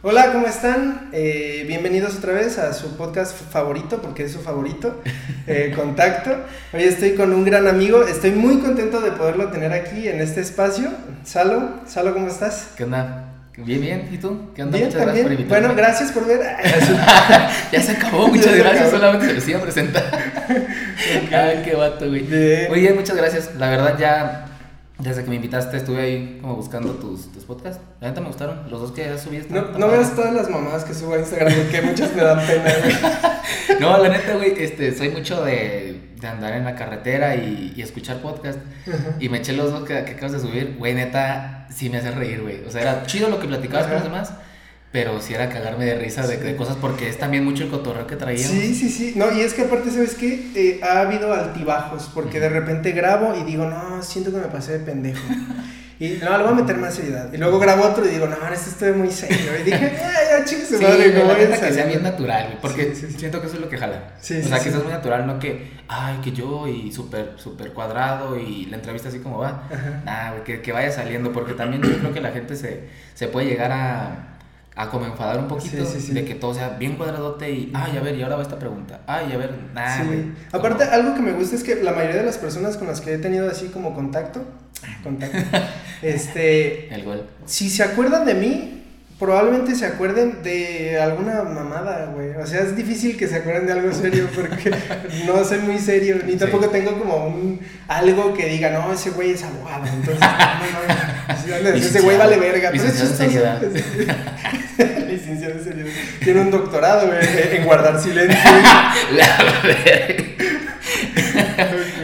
Hola, ¿cómo están? Eh, bienvenidos otra vez a su podcast favorito, porque es su favorito, eh, Contacto. Hoy estoy con un gran amigo, estoy muy contento de poderlo tener aquí en este espacio. Salo, Salo, ¿cómo estás? ¿Qué onda? Bien, bien. ¿Y tú? ¿Qué onda? Bien, muchas también. gracias por invitarme. Bueno, gracias por ver. ya se acabó, muchas se gracias. acabó. Solamente se los iba a presentar. Ay, qué vato, güey. Bien. Muy bien, muchas gracias. La verdad, ya desde que me invitaste estuve ahí como buscando tus, tus podcasts. La neta me gustaron. Los dos que ya subiste. No, no veas todas las mamadas que subo a Instagram, porque muchas me dan pena, güey. No, la neta, güey, este, soy mucho de, de andar en la carretera y, y escuchar podcast. Y me eché los dos que, que acabas de subir. Güey, neta, sí me hace reír, güey. O sea, era chido lo que platicabas con Ajá. los demás. Pero sí era cagarme de risa de, de cosas porque es también mucho el cotorreo que traíamos. Sí, sí, sí. No, y es que aparte, ¿sabes qué? Eh, ha habido altibajos, porque de repente grabo y digo, no, siento que me pasé de pendejo. Y no, le voy a meter más seriedad. Y luego grabo otro y digo, no, esto estoy muy serio. Y dije, ya, ya, chingue su Sí, madre, la voy a que sea salir". bien natural, porque Sí, sí, sí. siento que eso es lo que jala. Sí, o sea, que seas muy natural, no que, ay, que yo y súper, súper cuadrado y la entrevista así como va. Ajá. Nah, que, que vaya saliendo, porque también yo creo que la gente se, se puede llegar a, a como enfadar un poquito Sí, sí, sí. de que todo sea bien cuadradote y, ay, a ver, y ahora va esta pregunta. Ay, a ver, güey. Aparte, algo que me gusta es que la mayoría de las personas con las que he tenido así como contacto, contacto, este, El gol. si se acuerdan de mí, probablemente se acuerden de alguna mamada, güey. O sea, es difícil que se acuerden de algo serio porque no soy muy serio, ni Sí. tampoco tengo como un algo que diga, no, ese güey es abogado. Entonces, no, no, no, ese güey vale verga. Pero es chistoso. Licenciado en seriedad. Tiene un doctorado, güey, en guardar silencio. La verga.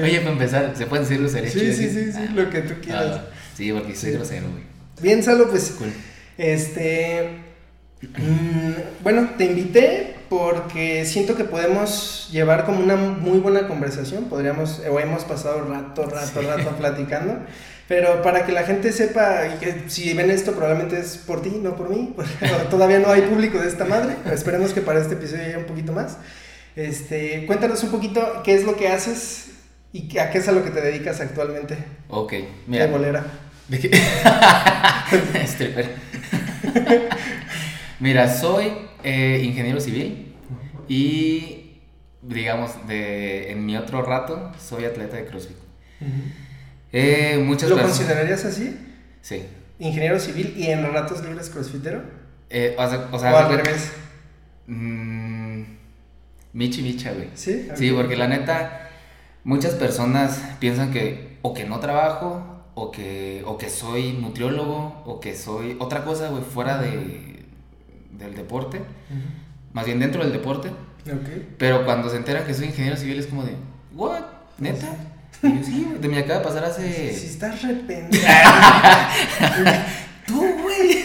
Oye, para empezar, ¿se pueden decir groserías? Sí, sí, sí, sí, lo que tú quieras. Ah, sí, porque soy grosero, güey. Bien, Salo, pues Cool. Este. mm, bueno, te invité porque siento que podemos llevar como una muy buena conversación. Podríamos, o hemos pasado rato, rato, Sí. rato platicando. Pero para que la gente sepa y que si ven esto, probablemente es por ti, no por mí. Todavía no hay público de esta madre. Esperemos que para este episodio haya un poquito más. Este, cuéntanos un poquito qué es lo que haces y qué- a qué es a lo que te dedicas actualmente. Ok, De mira. bolera. ¿De qué? Stripper. Mira, soy eh, ingeniero civil y, digamos, de, en mi otro rato soy atleta de CrossFit. Eh, muchas ¿Lo personas- considerarías así? Sí. ingeniero civil y en ratos libres crossfitero? Eh, o sea, o ¿O sea, al haz de- revés? Mm, michi micha, güey. ¿Sí? Sí, porque la neta, muchas personas piensan que o que no trabajo, o que, o que soy nutriólogo, o que soy otra cosa, güey, fuera de, del deporte, más bien dentro del deporte, pero cuando se enteran que soy ingeniero civil es como de, ¿what? ¿Neta? Y yo, sí, güey, me acaba de pasar hace... Si estás re pendejo. Tú, güey.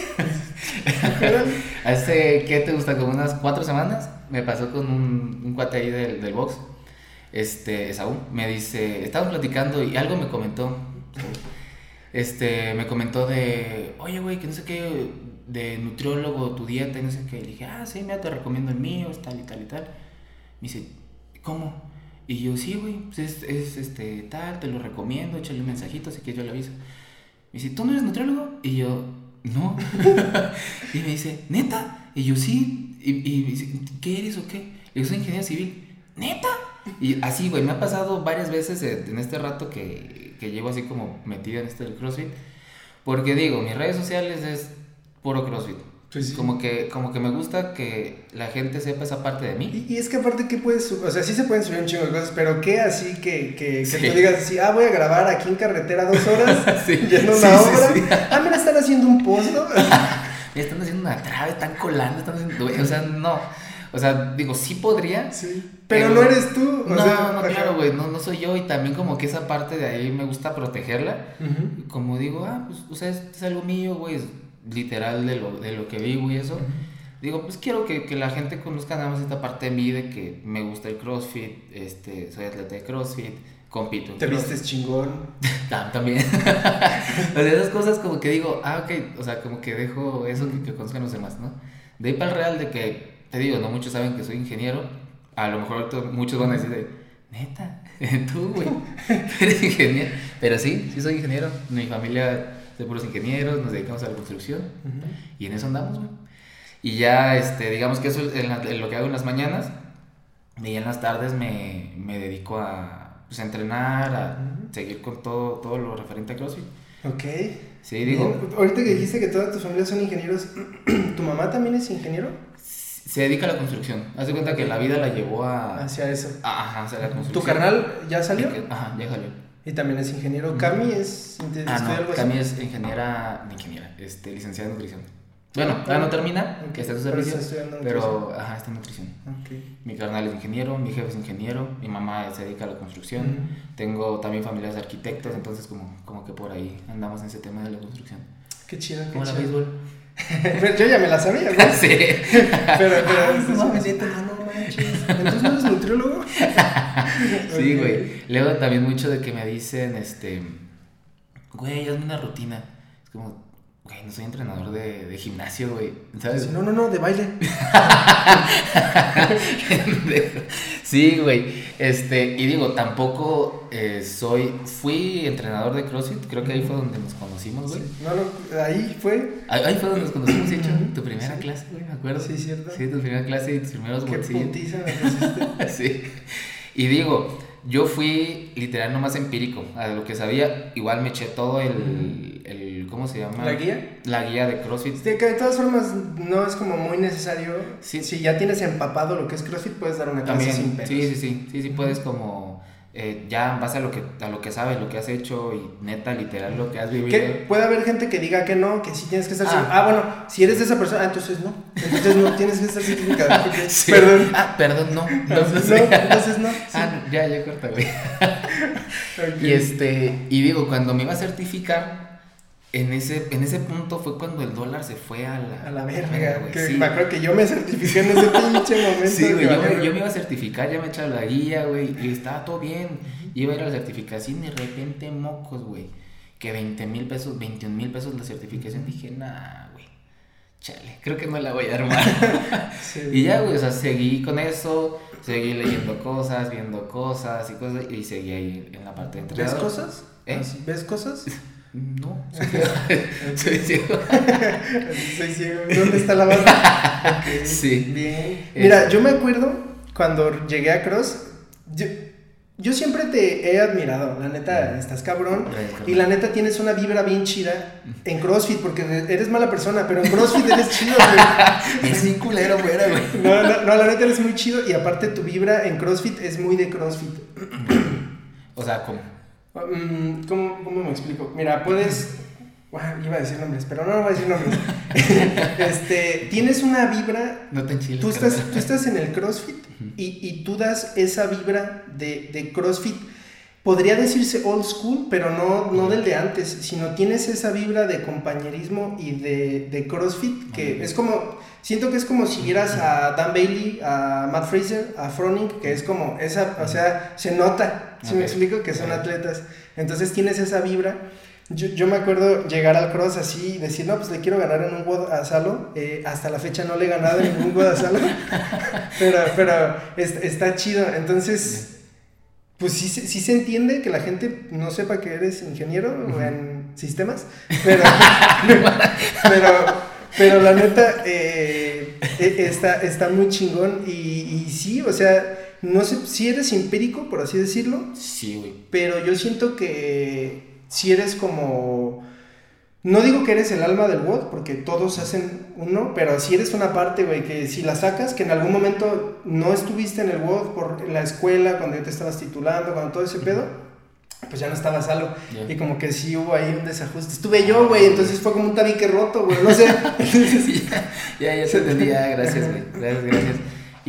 Hace, ¿qué te gusta? Como unas cuatro semanas me pasó con un, un cuate ahí del, del box, este, Saúl, me dice, estábamos platicando y algo me comentó, este, me comentó de, oye, güey, que no sé qué, de nutriólogo, tu dieta y no sé qué, le dije, ah, sí, mira, te recomiendo el mío, tal y tal y tal, me dice, ¿cómo? Y yo, sí, güey, pues es, es, este, tal, te lo recomiendo, échale un mensajito, así que yo le aviso. Me dice, ¿tú no eres nutriólogo? Y yo, no. y me dice, ¿neta? Y yo, sí. Y, y me dice, ¿qué eres o qué? Le digo, soy ingeniero civil. ¿Neta? Y así, güey, me ha pasado varias veces en este rato que, que llevo así como metido en este del CrossFit. Porque digo, mis redes sociales es puro CrossFit. Sí. Como que, como que me gusta que la gente sepa esa parte de mí. Y, y es que aparte, ¿qué puedes subir? O sea, sí se pueden subir un chingo de cosas, pero ¿qué así que, que, que Sí. tú digas así, ah, voy a grabar aquí en carretera dos horas, yendo una obra? Ah, mira, están haciendo un. Me están haciendo una trave, están colando, están haciendo... O sea, no. O sea, digo, sí podría, sí. Pero no eres tú. O no, sea, no, ajá. claro, güey, no, no soy yo y también como que esa parte de ahí me gusta protegerla. Ujú. Como digo, ah, pues, o sea, es, es algo mío, güey, es literal de lo, de lo que vivo y eso. Digo, pues quiero que, que la gente conozca nada más esta parte de mí, de que me gusta el CrossFit, este, soy atleta de CrossFit, compito en Te CrossFit. vistes chingón. Tam- También. o sea, esas cosas como que digo, ah, ok, o sea, como que dejo eso que, que conozcan los demás, ¿no? De ahí para el real de que, te digo, no muchos saben que soy ingeniero, a lo mejor ahorita muchos van a decir de, neta, tú, güey, eres ingeniero. Pero sí, sí soy ingeniero, mi familia de puros ingenieros, nos dedicamos a la construcción y en eso andamos, güey. Y ya, este, digamos que eso es lo que hago en las mañanas. Y en las tardes me, me dedico a, pues, a entrenar, a seguir con todo, todo lo referente a CrossFit. Ok. Sí, digo. Ahorita que dijiste que todas tus familias son ingenieros, ¿tu mamá también es ingeniero? Se dedica a la construcción. Haz de cuenta que la vida la llevó a. Hacia eso. Ajá, hacia la construcción. ¿Tu carnal ya salió? Ajá, ya salió. Y también es ingeniero. ¿Cami es. Ah, no, Cami es ingeniera. Ingeniera, este, licenciada en nutrición. Bueno, ya no termina, que está en su servicio, pero, ajá, está en nutrición. Mi carnal es ingeniero, mi jefe es ingeniero, mi mamá se dedica a la construcción, tengo también familias de arquitectos, entonces como, como que por ahí andamos en ese tema de la construcción. Qué chido, qué Como chido. la béisbol. Yo ya me la sabía, ¿no? sí. pero, pero, no, me siento, ah, no manches. Entonces no eres nutriólogo. sí, güey. Luego también mucho de que me dicen, este, güey, hazme una rutina. Es como, Güey, no soy entrenador de, de gimnasio, güey. ¿Sabes? No, no, no, de baile. sí, güey. Este, y digo, tampoco eh, soy. Fui entrenador de CrossFit. Creo que ahí fue donde nos conocimos, güey. No, no, ahí fue. Ahí, fue donde nos conocimos, hecho. Tu primera clase, güey, me acuerdo. Sí, cierto. Sí, tu primera clase y tus primeros Qué Sí. Y digo, yo fui literal nomás empírico a lo que sabía. Igual me eché todo el, el ¿cómo se llama? ¿La guía? La guía de CrossFit. Sí, que de todas formas no es como muy necesario. Si ya tienes empapado lo que es CrossFit, puedes dar una clase También, sin pelos. Sí, sí, sí, sí, sí puedes como eh, ya en base a lo que a lo que sabes, lo que has hecho y neta literal lo que has vivido. Que puede haber gente que diga que no, que sí tienes que estar ah. ah, bueno, si eres de esa persona, ah, entonces no. Entonces no tienes que estar certificado. Sí. Perdón. Ah, perdón, no, entonces no. Ah, ya, ya corta, güey. Y este, y digo, cuando me iba a certificar en ese, en ese punto fue cuando el dólar se fue a la, a la verga, güey. Sí. Me acuerdo que yo me certifiqué en ese pinche momento. Sí, güey, yo, yo, me iba a certificar, ya me echaba la guía, güey, y estaba todo bien. Iba a ir a la certificación y de repente mocos, güey. Que 20 mil pesos, 21 mil pesos la certificación. Dije, nah, güey, chale, creo que no la voy a armar. sí, y ya, güey, o sea, seguí con eso, seguí leyendo cosas, viendo cosas y cosas, y seguí ahí en la parte de entrenador. ¿Ves cosas? ¿Eh? ¿Ves cosas? No, soy ciego. soy ciego. ¿Dónde está la banda? Sí. Bien. Mira, yo me acuerdo cuando llegué a Cross. Yo, yo siempre te he admirado, la neta, estás cabrón. Y la neta tienes una vibra bien chida en CrossFit, porque eres mala persona, pero en CrossFit eres chido, güey. Es bien culero, güey. No, no, no, la neta eres muy chido y aparte tu vibra en CrossFit es muy de CrossFit. O sea, ¿cómo? Mm, ¿Cómo, cómo me explico? Mira, puedes... iba a decir nombres, pero no, no voy a decir nombres. este, tienes una vibra... No te enchiles. Tú estás, tú estás en el CrossFit y, y, tú das esa vibra de, de, CrossFit. Podría decirse old school, pero no, no del de antes, sino tienes esa vibra de compañerismo y de, de CrossFit, que es como, siento que es como si vieras a Dan Bailey, a Matt Fraser, a Froning, que es como esa, o sea, se nota, si me explico, que son atletas. Entonces tienes esa vibra. Yo, yo, me acuerdo llegar al cross así y decir, no, pues le quiero ganar en un WOD a Salo. Eh, hasta la fecha no le he ganado en ningún WOD a Salo. pero pero es, está chido. Entonces, pues sí, sí se entiende que la gente no sepa que eres ingeniero en sistemas. Pero, pero, pero la neta eh, está, está muy chingón. Y, y sí, o sea, no sé si eres empírico, por así decirlo. Sí, güey. Pero yo siento que si eres como... No digo que eres el alma del WOD, porque todos hacen uno, pero si eres una parte, güey, que si la sacas, que en algún momento no estuviste en el WOD por la escuela, cuando ya te estabas titulando, cuando todo ese pedo, pues ya no estabas solo. Yeah. Y como que sí hubo ahí un desajuste. Estuve yo, güey, entonces fue como un tabique roto, güey, no sé. ya, ya, se entendía, gracias, güey, gracias, gracias.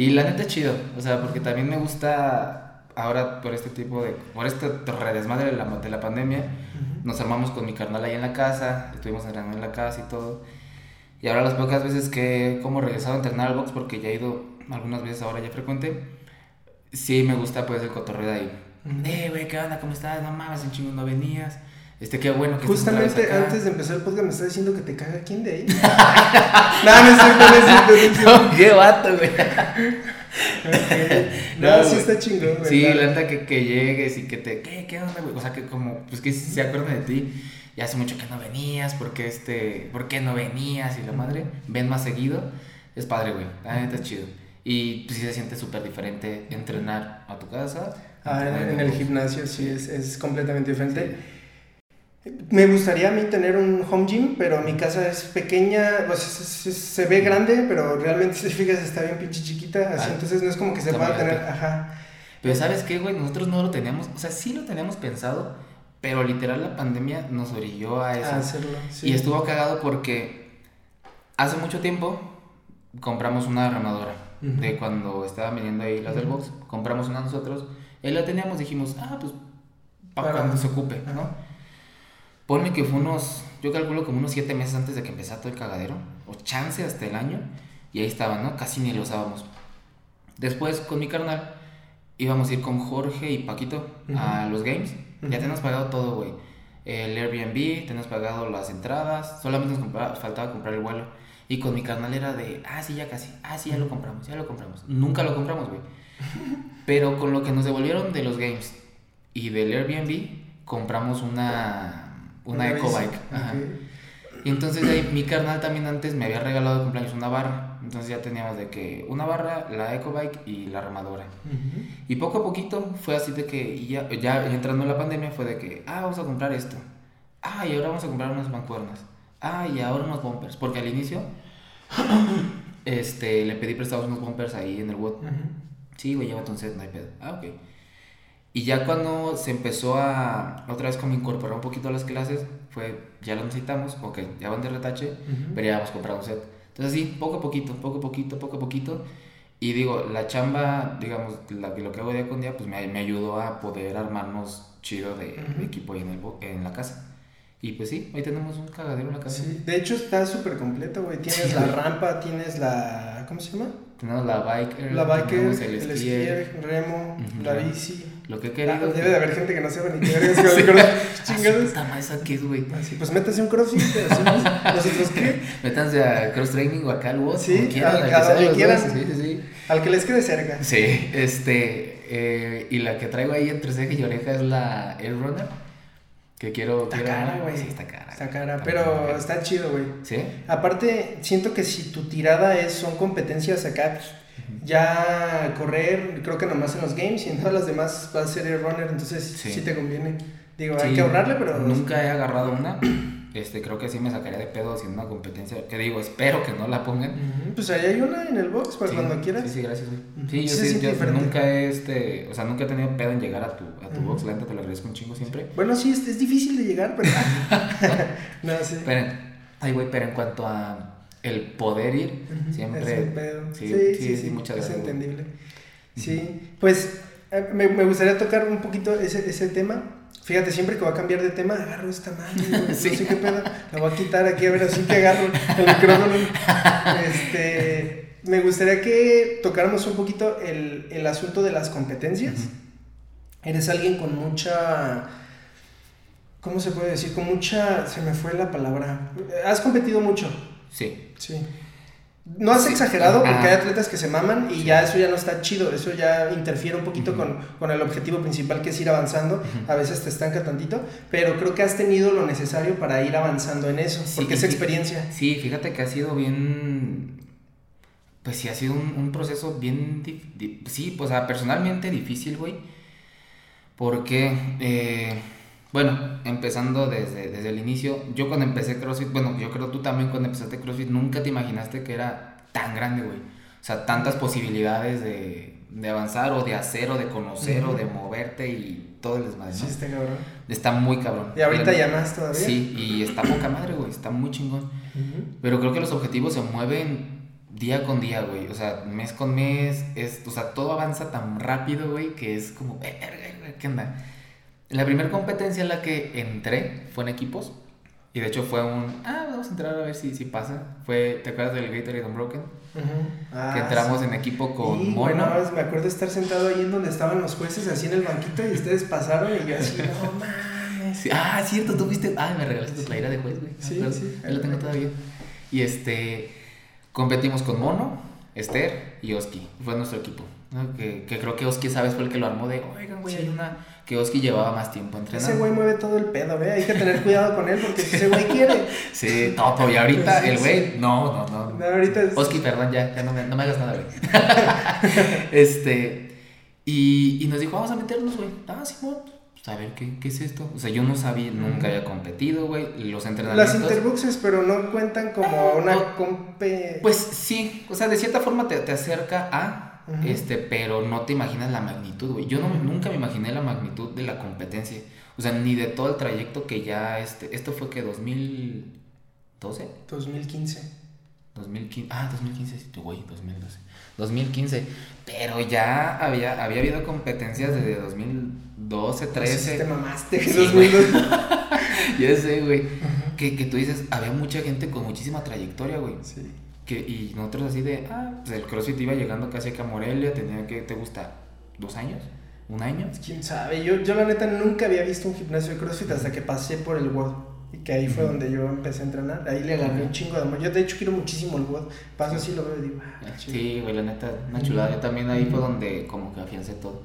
Y la neta chido, o sea, porque también me gusta ahora por este tipo de, por este redesmadre de la, de la pandemia, uh -huh. nos armamos con mi carnal ahí en la casa, estuvimos entrenando en la casa y todo. Y ahora las pocas veces que como regresado a entrenar al box, porque ya he ido algunas veces ahora ya frecuente, sí me gusta pues el cotorreo de ahí. Eh, güey, ¿qué onda? ¿Cómo estás? No mames, un chingo no venías. Este, qué bueno que Justamente antes de empezar el podcast me está diciendo que te caga quién de ahí. no, no es cierto, no es cierto. Qué vato, güey. Okay. No, no, sí está chingón, güey. Sí, la neta que, que llegues y que te, ¿qué, qué onda, güey? O sea, que como, pues que se acuerdan de ti. Ya hace mucho que no venías, ¿por qué, este, ¿por qué no venías? Y la madre, ven más seguido. es padre, güey. La neta es chido. Y pues sí se siente súper diferente entrenar a tu casa. Ah, en, en el gimnasio sí es, es completamente diferente. Me gustaría a mí tener un home gym, pero mi casa es pequeña, pues, se, se- se ve grande, pero realmente si te fijas está bien pinche chiquita, así, Ah, entonces no es como que se pueda tener, ajá. Pero ¿sabes qué, güey? Nosotros no lo teníamos, o sea, sí lo teníamos pensado, pero literal la pandemia nos orilló a eso. a hacerlo, sí. Y estuvo cagado porque hace mucho tiempo compramos una armadora. De cuando estaban viniendo ahí las del Ujú. box, compramos una nosotros. Ahí la teníamos, dijimos, ah, pues para Para- cuando se ocupe. ¿no? Ponle que fue unos, yo calculo como unos siete meses antes de que empezara todo el cagadero, o chance hasta el año, y ahí estaban, ¿no? Casi ni lo usábamos. Después, con mi carnal, íbamos a ir con Jorge y Paquito a los games. Ujú. Ya tenemos pagado todo, güey. El Airbnb, tenemos pagado las entradas, solamente nos compraba- faltaba comprar el vuelo. Y con mi carnal era de, ah, sí, ya casi, ah, sí, ya lo compramos, ya lo compramos. Nunca lo compramos, güey. Pero con lo que nos devolvieron de los games y del Airbnb, compramos una, una, bici, EcoBike. Ajá. Y entonces ahí mi carnal también antes me había regalado de cumpleaños una barra. Entonces ya teníamos de que una barra, la EcoBike y la armadora. Ujú. Y poco a poquito fue así de que ya, ya entrando en la pandemia fue de que, ah, vamos a comprar esto. Ah, y ahora vamos a comprar unas mancuernas. Ah, y ahora unos bumpers. Porque al inicio este, le pedí prestados unos bumpers ahí en el WOT. Sí, güey, llévate un set, no hay pedo. Ah, ok. Y ya cuando se empezó a, otra vez como incorporar un poquito a las clases, fue, ya lo necesitamos, ok, ya van de retache, Ujú. pero ya vamos a comprar un set. Entonces sí, poco a poquito, poco a poquito, poco a poquito. Y digo, la chamba, digamos, la, lo que hago día con día, pues me, me ayudó a poder armarnos chido de, de Ujú. equipo ahí en, el, en la casa. Y pues sí, hoy tenemos un cagadero en la casa. Sí, de hecho está súper completo, güey. Tienes Sí, la güey. rampa, tienes la. ¿Cómo se llama? Tenemos la biker, La biker, el, el, skier, remo, Ujú, la remo. bici. Lo que he Ah, querido. debe de haber gente que no sepa ni qué vergas con el crossfit, Ah, chingados. madre, ¿esa qué es, güey? Así, pues métase un crossfit, nosotros qué, Métanse a cross training o acá al WOT, Sí, quieran, a- al que a donde quieran. Sí, sí, sí. al que les quede cerca. Sí, este, eh, y la que traigo ahí entre ceja y oreja es la Air Runner, que quiero... Está quiero cara, güey. Sí, está cara. Está cara, Está pero cara. está chido, güey. ¿Sí? Aparte, siento que si tu tirada es, son competencias acá, pues, ya correr, creo que nomás en los games y en todas las demás va a ser el runner, entonces sí, Sí. te conviene. Digo, hay que ahorrarle, pero... Nunca he agarrado una, este, creo que sí me sacaría de pedo haciendo una competencia, que digo, espero que no la pongan. Pues ahí hay una en el box para Sí, cuando quieras. Sí, sí, gracias, güey. Sí, yo, Sí yo nunca he, este, o sea, nunca he tenido pedo en llegar a tu, a tu box, la neta te lo agradezco un chingo siempre. Bueno, sí, es, es difícil de llegar, pero... no, sí. Pero, ay, güey, pero en cuanto a el poder ir, siempre... es un pedo. Sí, Sí, sí, sí, sí, muchas es gracias, entendible. Sí, pues eh, me, me gustaría tocar un poquito ese, ese tema. Fíjate, siempre que va a cambiar de tema, agarro esta madre, Sí. no sé qué pedo, la voy a quitar aquí a ver así que agarro el micrófono. Este, me gustaría que tocáramos un poquito el, el asunto de las competencias. Eres alguien con mucha... ¿Cómo se puede decir? Con mucha... Se me fue la palabra. Has competido mucho. Sí, Sí. No has Sí. exagerado porque Ah. hay atletas que se maman y ya eso ya no está chido, eso ya interfiere un poquito con, con el objetivo principal que es ir avanzando, a veces te estanca tantito, pero creo que has tenido lo necesario para ir avanzando en eso, Sí, porque es experiencia. Sí, fíjate que ha sido bien. Pues sí, ha sido un, un proceso bien. sí, pues personalmente difícil, güey. Porque, eh, bueno, empezando desde, desde el inicio, yo cuando empecé CrossFit, bueno, yo creo tú también cuando empezaste CrossFit, nunca te imaginaste que era tan grande, güey. O sea, tantas posibilidades de, de avanzar o de hacer o de conocer o de moverte y todo el desmadre, Sí, ¿no? está cabrón. Está muy cabrón. Y ahorita ya más todavía. Sí, y está poca madre, güey, está muy chingón. Pero creo que los objetivos se mueven día con día, güey. O sea, mes con mes. Es, o sea, todo avanza tan rápido, güey, que es como, verga, güey, ¿qué onda? La primera competencia en la que entré fue en equipos. Y de hecho fue un, ah, vamos a entrar a ver si, si pasa. Fue, ¿te acuerdas del Gatorade Unbroken? Ujú. Ah, que entramos sí. en equipo con Y, Mono. bueno, me acuerdo estar sentado ahí en donde estaban los jueces, así en el banquito, y ustedes pasaron y yo así, no mames. Sí, ah, cierto, tú viste. Ah, me regalaste tu playera de juez, güey. Sí, acuerdo. sí. Ahí la tengo todavía. Y este. Competimos con Mono, Esther y Oski. Fue nuestro equipo. ¿no? Que, que creo que Oski, ¿sabes? Fue el que lo armó de, oigan, güey, Sí. hay una... Que Oski llevaba más tiempo entrenando. Ese güey mueve todo el pedo, ¿ve? Hay que tener cuidado con él porque si ese güey quiere. Sí, todo. Y ahorita Sí, el sí. güey, no, no, no. No, ahorita es. Oski, perdón, ya, ya no me, no me hagas nada, güey. este, y, y nos dijo, vamos a meternos, güey. Ah, Simón, pues a ver, ¿qué, ¿qué es esto? O sea, yo no sabía, nunca había competido, güey. Los entrenamientos. Las interboxes, pero no cuentan como Ah, una no. compe. Pues sí, o sea, de cierta forma te, te acerca a, Ujú. este, pero no te imaginas la magnitud, güey. Yo no, nunca me imaginé la magnitud de la competencia. O sea, ni de todo el trayecto que ya, este, esto fue que 2012. 2015. 2015, ah, 2015, sí, güey, 2012. 2015, pero ya había, había habido competencias desde 2012, Sí, 13. te mamaste. Sí, 2002. Ya sé, güey. Que, que tú dices, había mucha gente con muchísima trayectoria, güey. Sí. Que, y nosotros así de, ah, pues el CrossFit iba llegando casi acá a Morelia, tenía que, ¿te gusta? ¿Dos años? ¿Un año? Quién sabe. Yo, yo la neta nunca había visto un gimnasio de CrossFit hasta que pasé por el WOD. Y que ahí fue donde yo empecé a entrenar. Ahí le agarré un chingo de amor. Yo de hecho quiero muchísimo el WOD. Paso así lo veo y digo, ah. Sí, güey, la neta, una chulada. Yo también ahí fue donde como que afiancé todo.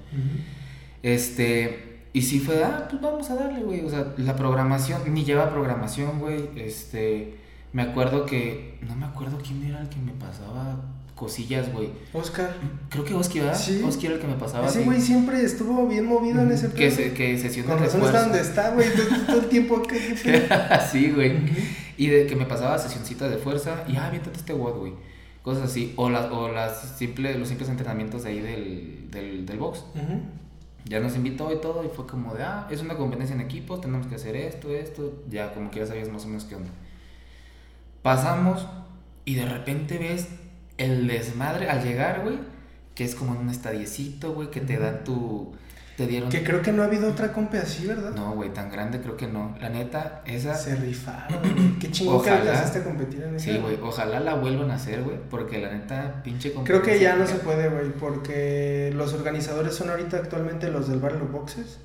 Este, y sí fue, ah, pues vamos a darle, güey. O sea, la programación, ni lleva programación, güey. Este, me acuerdo que, no me acuerdo quién era el que me pasaba cosillas, güey. Oscar. Creo que Oski, ¿verdad? Sí. Oski era el que me pasaba. Así. güey siempre estuvo bien movido en ese que, se, que sesión de razón está donde está, güey. Todo, todo el tiempo sí, güey. Y de que me pasaba sesioncitas de fuerza y, ah, viéntate este WOD, güey. Cosas así. O, las o las simple, los simples entrenamientos de ahí del, del, del box. Ujú. Ya nos invitó y todo y fue como de, ah, es una competencia en equipo, tenemos que hacer esto, esto. Ya como que ya sabías más o menos qué onda. Pasamos y de repente ves el desmadre al llegar, güey. Que es como en un estadiecito, güey, que te dan tu... Te dieron... Que creo que no ha habido otra compe así, ¿verdad? No, güey, tan grande creo que no. La neta, esa... Se rifaron, güey. Qué chingón que alcanzaste a competir en esa. Sí, güey, ojalá la vuelvan a hacer, güey, porque la neta, pinche Creo que ya no se puede, güey, porque los organizadores son ahorita actualmente los del Barrio Boxes.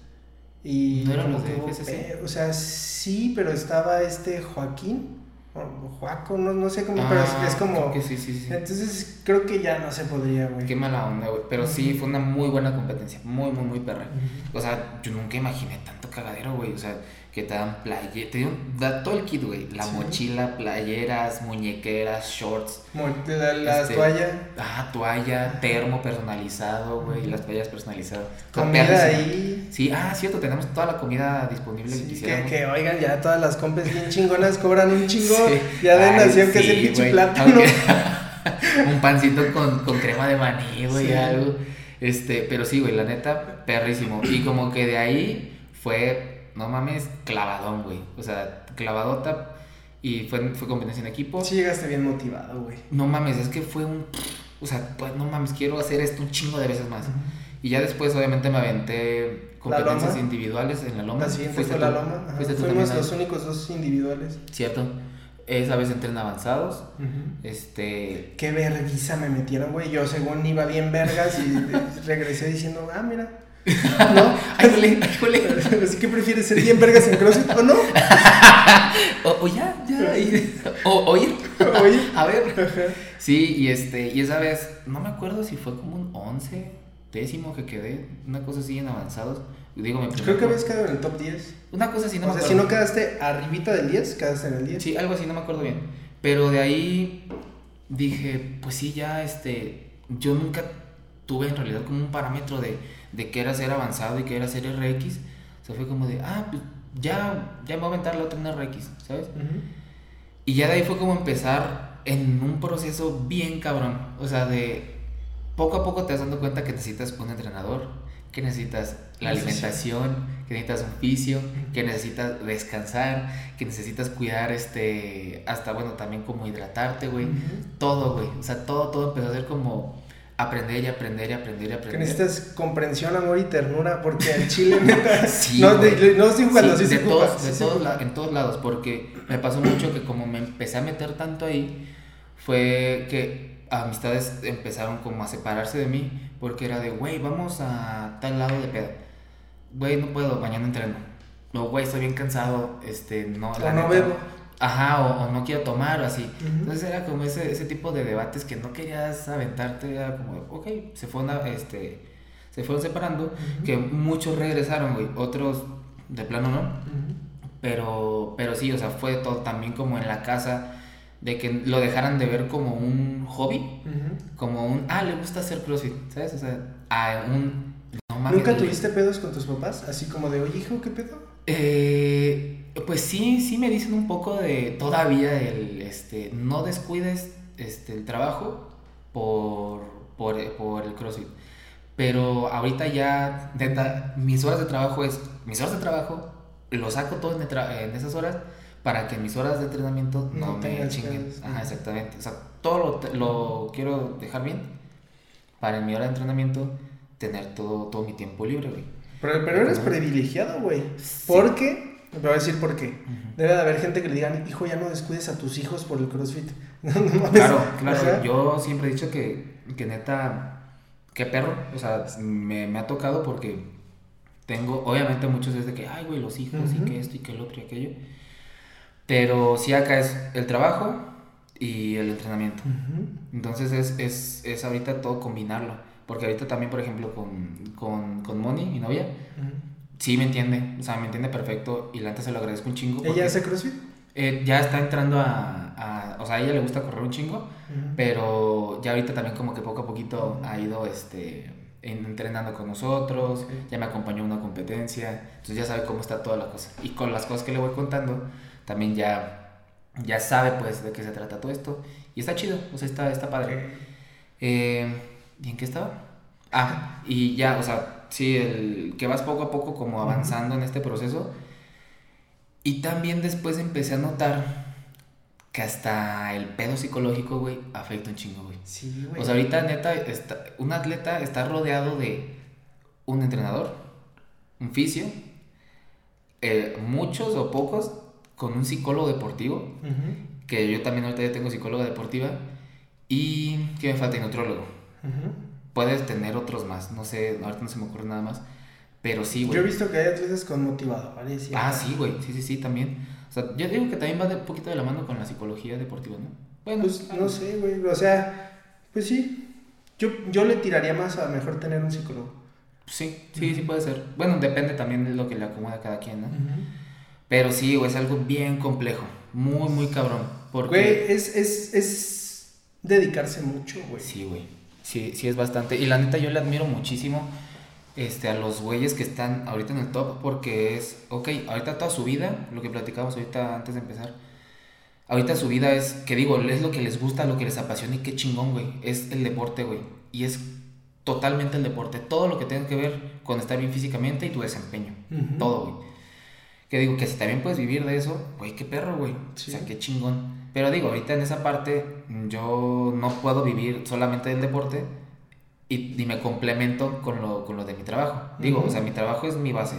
Y ¿No eran los de FCC? O sea, sí, pero estaba este Joaquín, o Joaco, no, no sé cómo, pero es, Ah, es como... que sí, sí, sí. Entonces creo que ya no se podría, güey. Qué mala onda, güey. Pero sí, fue una muy buena competencia. Muy, muy, muy perra. O sea, yo nunca imaginé tanto cagadero, güey. O sea, que te dan playa, te dieron da todo el kit, güey. La Sí. mochila, playeras, muñequeras, shorts. La, la Este, toalla, Ah, toalla, termo personalizado, güey. Las toallas personalizadas. Comida ahí. Sí, ah, cierto, tenemos toda la comida disponible que Sí, que, quisiéramos. que oigan, ya todas las compes bien chingonas cobran un chingo. Sí. Ya de nación que es el sí, pinche güey. plátano. Aunque- un pancito con, con crema de maní, güey, algo. Este, pero sí, güey, la neta, perrísimo. Y como que de ahí fue, no mames, clavadón, güey. O sea, clavadota. Y fue, fue competencia en equipo. Sí llegaste bien motivado, güey. No mames, es que fue un. O sea, pues no mames, quiero hacer esto un chingo de veces más. Y ya después, obviamente, me aventé competencias individuales en la loma. La siguiente fue la loma. Ajá, Fuimos también los ahí. únicos dos individuales. Cierto. Esa vez entré en avanzados. Este. Qué vergüenza me metieron, güey. Yo según iba bien vergas y regresé diciendo, ah, mira. ¿No? Ay, jole, que prefieres ser bien vergas en CrossFit o no? O, o ya, ya. y- o, o ir. Oye. A ver. Ajá. Sí, y este, y esa vez, no me acuerdo si fue como un 11, décimo que quedé, una cosa así en avanzados. Digo, Creo que habías quedado en el top 10. Una cosa así, no o me sea, si no quedaste arribita del 10, quedaste en el 10. Sí, algo así, no me acuerdo bien. Pero de ahí dije, pues sí, ya, este, yo nunca tuve en realidad como un parámetro de, de qué era ser avanzado y qué era ser RX. O sea, fue como de, ah, pues ya, ya me voy a aventar la otra en RX, ¿sabes? Ujú. Y ya de ahí fue como empezar en un proceso bien cabrón. O sea, de poco a poco te vas dando cuenta que necesitas un entrenador, que necesitas la alimentación, que necesitas un fisio, que necesitas descansar, que necesitas cuidar este, hasta bueno, también como hidratarte, güey. Ujú. Todo, güey. O sea, todo, todo empezó a ser como aprender y aprender y aprender y Que aprender. necesitas comprensión, amor y ternura, porque el chile, neta. Sí, no, de- no estoy jugando, sí, de, se todos, sí de se todos la- en todos lados, porque me pasó mucho que como me empecé a meter tanto ahí, fue que amistades empezaron como a separarse de mí, porque era de, güey, vamos a tal lado de pedo. Güey, no puedo, mañana entreno. No, güey, estoy bien cansado, este, no, la no neta, bebo. Ajá, o, no quiero tomar o así. Entonces era como ese, ese tipo de debates que no querías aventarte, era como, ok, se fueron, este, se fueron separando, que muchos regresaron, güey, otros de plano no. Pero, pero sí, o sea, fue todo también como en la casa de que lo dejaran de ver como un hobby, como un, ah, le gusta hacer CrossFit, ¿sabes? O sea, a un... ¿Nunca tuviste pedos con tus papás? Así como de, oye, hijo, ¿qué pedo? Eh, pues sí, sí me dicen un poco de todavía el, este, no descuides este, el trabajo por, por, por el CrossFit. Pero ahorita ya, neta, mis horas de trabajo es, mis horas de trabajo, lo saco todo en, en esas horas para que mis horas de entrenamiento no, me chinguen. Ajá, exactamente. O sea, todo lo, lo, quiero dejar bien para en mi hora de entrenamiento tener todo, todo mi tiempo libre, güey. Pero, pero eres privilegiado, güey. Porque, me voy a decir por qué. Debe de haber gente que le digan, hijo, ya no descuides a tus hijos por el CrossFit. claro, claro. Yo siempre he dicho que, que neta, qué perro. O sea, me, me ha tocado porque tengo, obviamente muchos desde que, ay, güey, los hijos y que esto y que el otro y aquello. Pero sí acá es el trabajo y el entrenamiento. Entonces es, es, es, ahorita todo combinarlo. Porque ahorita también, por ejemplo, con, con, con Moni, mi novia, sí me entiende. O sea, me entiende perfecto y la antes se lo agradezco un chingo. ¿Ella hace CrossFit? Eh, ya está entrando a, a, O sea, a ella le gusta correr un chingo, pero ya ahorita también como que poco a poquito ha ido este, entrenando con nosotros, ya me acompañó a una competencia, entonces ya sabe cómo está toda la cosa. Y con las cosas que le voy contando, también ya, ya sabe pues de qué se trata todo esto. Y está chido, o sea, está, está padre. Eh, ¿Y en qué estaba? Ah, y ya, o sea, sí, el, que vas poco a poco como avanzando en este proceso. Y también después empecé a notar que hasta el pedo psicológico, güey, afecta un chingo, güey. Sí, güey. O sea, ahorita, neta, está, un atleta está rodeado de un entrenador, un fisio, eh, muchos o pocos con un psicólogo deportivo, que yo también ahorita ya tengo psicóloga deportiva, y que me falta nutrólogo. Puedes tener otros más, no sé, ahorita no se me ocurre nada más, pero sí, güey. Yo he visto que hay atletas con motivadores. Ah, sí, güey, sí, sí, sí, también. O sea, yo digo que también va de un poquito de la mano con la psicología deportiva, ¿no? Bueno, pues no sé, güey, o sea, pues sí, yo, yo le tiraría más a mejor tener un psicólogo. Sí, sí, sí puede ser. Bueno, depende también de lo que le acomoda a cada quien, ¿no? Pero sí, güey, es algo bien complejo. Muy, muy cabrón. Porque... Güey, es, es, es dedicarse mucho, güey. Sí, güey. Sí, sí es bastante. Y la neta yo le admiro muchísimo este, a los güeyes que están ahorita en el top porque es, ok, ahorita toda su vida, lo que platicamos ahorita antes de empezar, ahorita su vida es, que digo, es lo que les gusta, lo que les apasiona y qué chingón, güey. Es el deporte, güey. Y es totalmente el deporte. Todo lo que tenga que ver con estar bien físicamente y tu desempeño. Todo, güey. Que digo que si también puedes vivir de eso, güey, qué perro, güey. O sea, qué chingón. Pero digo, ahorita en esa parte yo no puedo vivir solamente del deporte y, y me complemento con lo, con lo de mi trabajo. Digo, o sea, mi trabajo es mi base,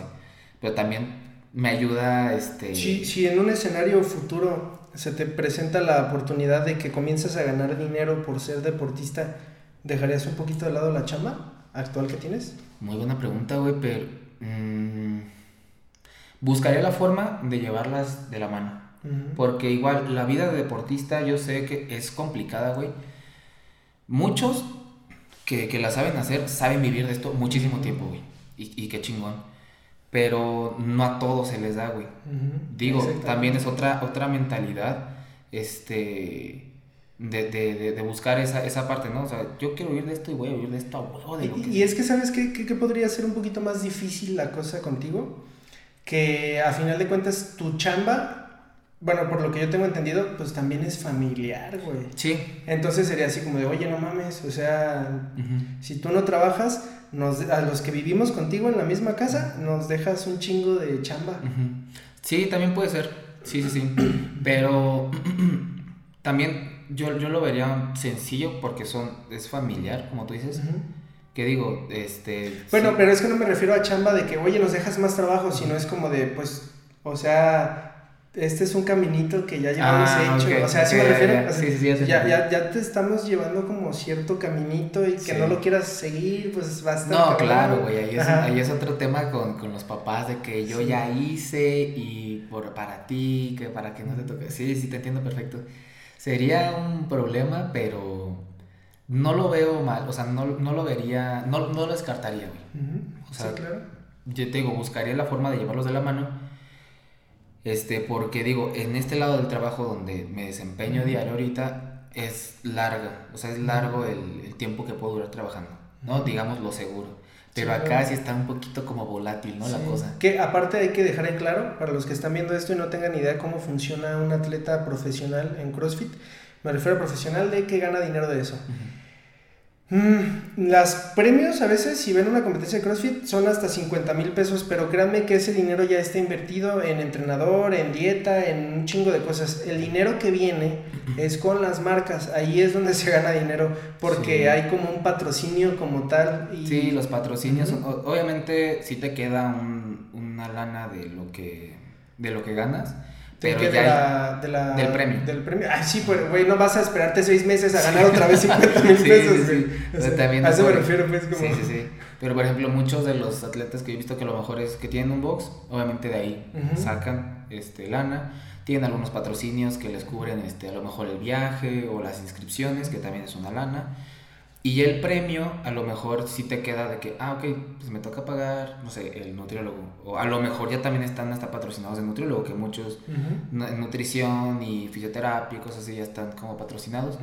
pero también me ayuda, este... Si, si en un escenario futuro se te presenta la oportunidad de que comiences a ganar dinero por ser deportista, ¿dejarías un poquito de lado la chamba actual que tienes? Muy buena pregunta, güey, pero... Mmm buscaría la forma de llevarlas de la mano. Porque igual la vida de deportista yo sé que es complicada, güey. Muchos que, que, la saben hacer saben vivir de esto muchísimo tiempo, güey. Y, y, qué chingón. Pero no a todos se les da, güey. Digo, también es otra, otra mentalidad este, de, de, de, buscar esa, esa parte, ¿no? O sea, yo quiero vivir de esto y voy a vivir de esto y, es que, ¿sabes qué, qué, qué podría ser un poquito más difícil la cosa contigo? que a final de cuentas tu chamba, bueno, por lo que yo tengo entendido, pues también es familiar, güey. Sí. Entonces sería así como de, oye, no mames, o sea, si tú no trabajas, nos, a los que vivimos contigo en la misma casa, nos dejas un chingo de chamba. Sí, también puede ser, sí, sí, sí. Pero también yo, yo lo vería sencillo porque son, es familiar, como tú dices. ¿Qué digo? Este. Bueno, pero es que no me refiero a chamba de que, oye, nos dejas más trabajo, sino es como de, pues, o sea, este es un caminito que ya llevamos Ah, hecho. ok, o sea, a eso me refiero. O sea, Sí, sí, sí, ya te ya, ya, te estamos llevando como cierto caminito y que no lo quieras seguir, pues va a estar. No, claro, güey, ahí es, ahí es otro tema con, con los papás de que yo ya hice y por, para ti, que para que no te toque. Sí, sí, te entiendo perfecto. Sería un problema, pero no lo veo mal, o sea, no, no lo vería, no, no lo descartaría, güey. Ujú, O sea, sí, claro. Yo te digo, buscaría la forma de llevarlos de la mano. Este, porque digo, en este lado del trabajo donde me desempeño diario ahorita es larga, o sea, es largo el, el tiempo que puedo durar trabajando, ¿no? Digamos lo seguro. Pero Sí, acá claro. sí está un poquito como volátil, ¿no? La Sí. cosa. Que aparte hay que dejar en claro, para los que están viendo esto y no tengan idea cómo funciona un atleta profesional en CrossFit, me refiero a profesional de que gana dinero de eso. Mm, las premios a veces, si ven una competencia de CrossFit, son hasta 50 mil pesos, pero créanme que ese dinero ya está invertido en entrenador, en dieta, en un chingo de cosas. El dinero que viene es con las marcas, ahí es donde se gana dinero, porque Sí. hay como un patrocinio como tal. Y... Sí, los patrocinios, obviamente sí te queda un- una lana de lo que, de lo que ganas, pero que ya de hay- la, de la- del premio. Del premio. Ay, sí, pero güey, no vas a esperarte seis meses a ganar otra vez 50 mil Sí, pesos. sí. O sea, también a eso me refiero, pues, como. Sí, sí, sí. Pero por ejemplo, muchos de los atletas que yo he visto que a lo mejor es que tienen un box, obviamente de ahí sacan este lana, tienen algunos patrocinios que les cubren este a lo mejor el viaje o las inscripciones, que también es una lana. Y el premio, a lo mejor sí te queda de que, ah, ok, pues me toca pagar, no sé, el nutriólogo. O a lo mejor ya también están hasta patrocinados de nutriólogo, que muchos en nutrición y fisioterapia y cosas así ya están como patrocinados.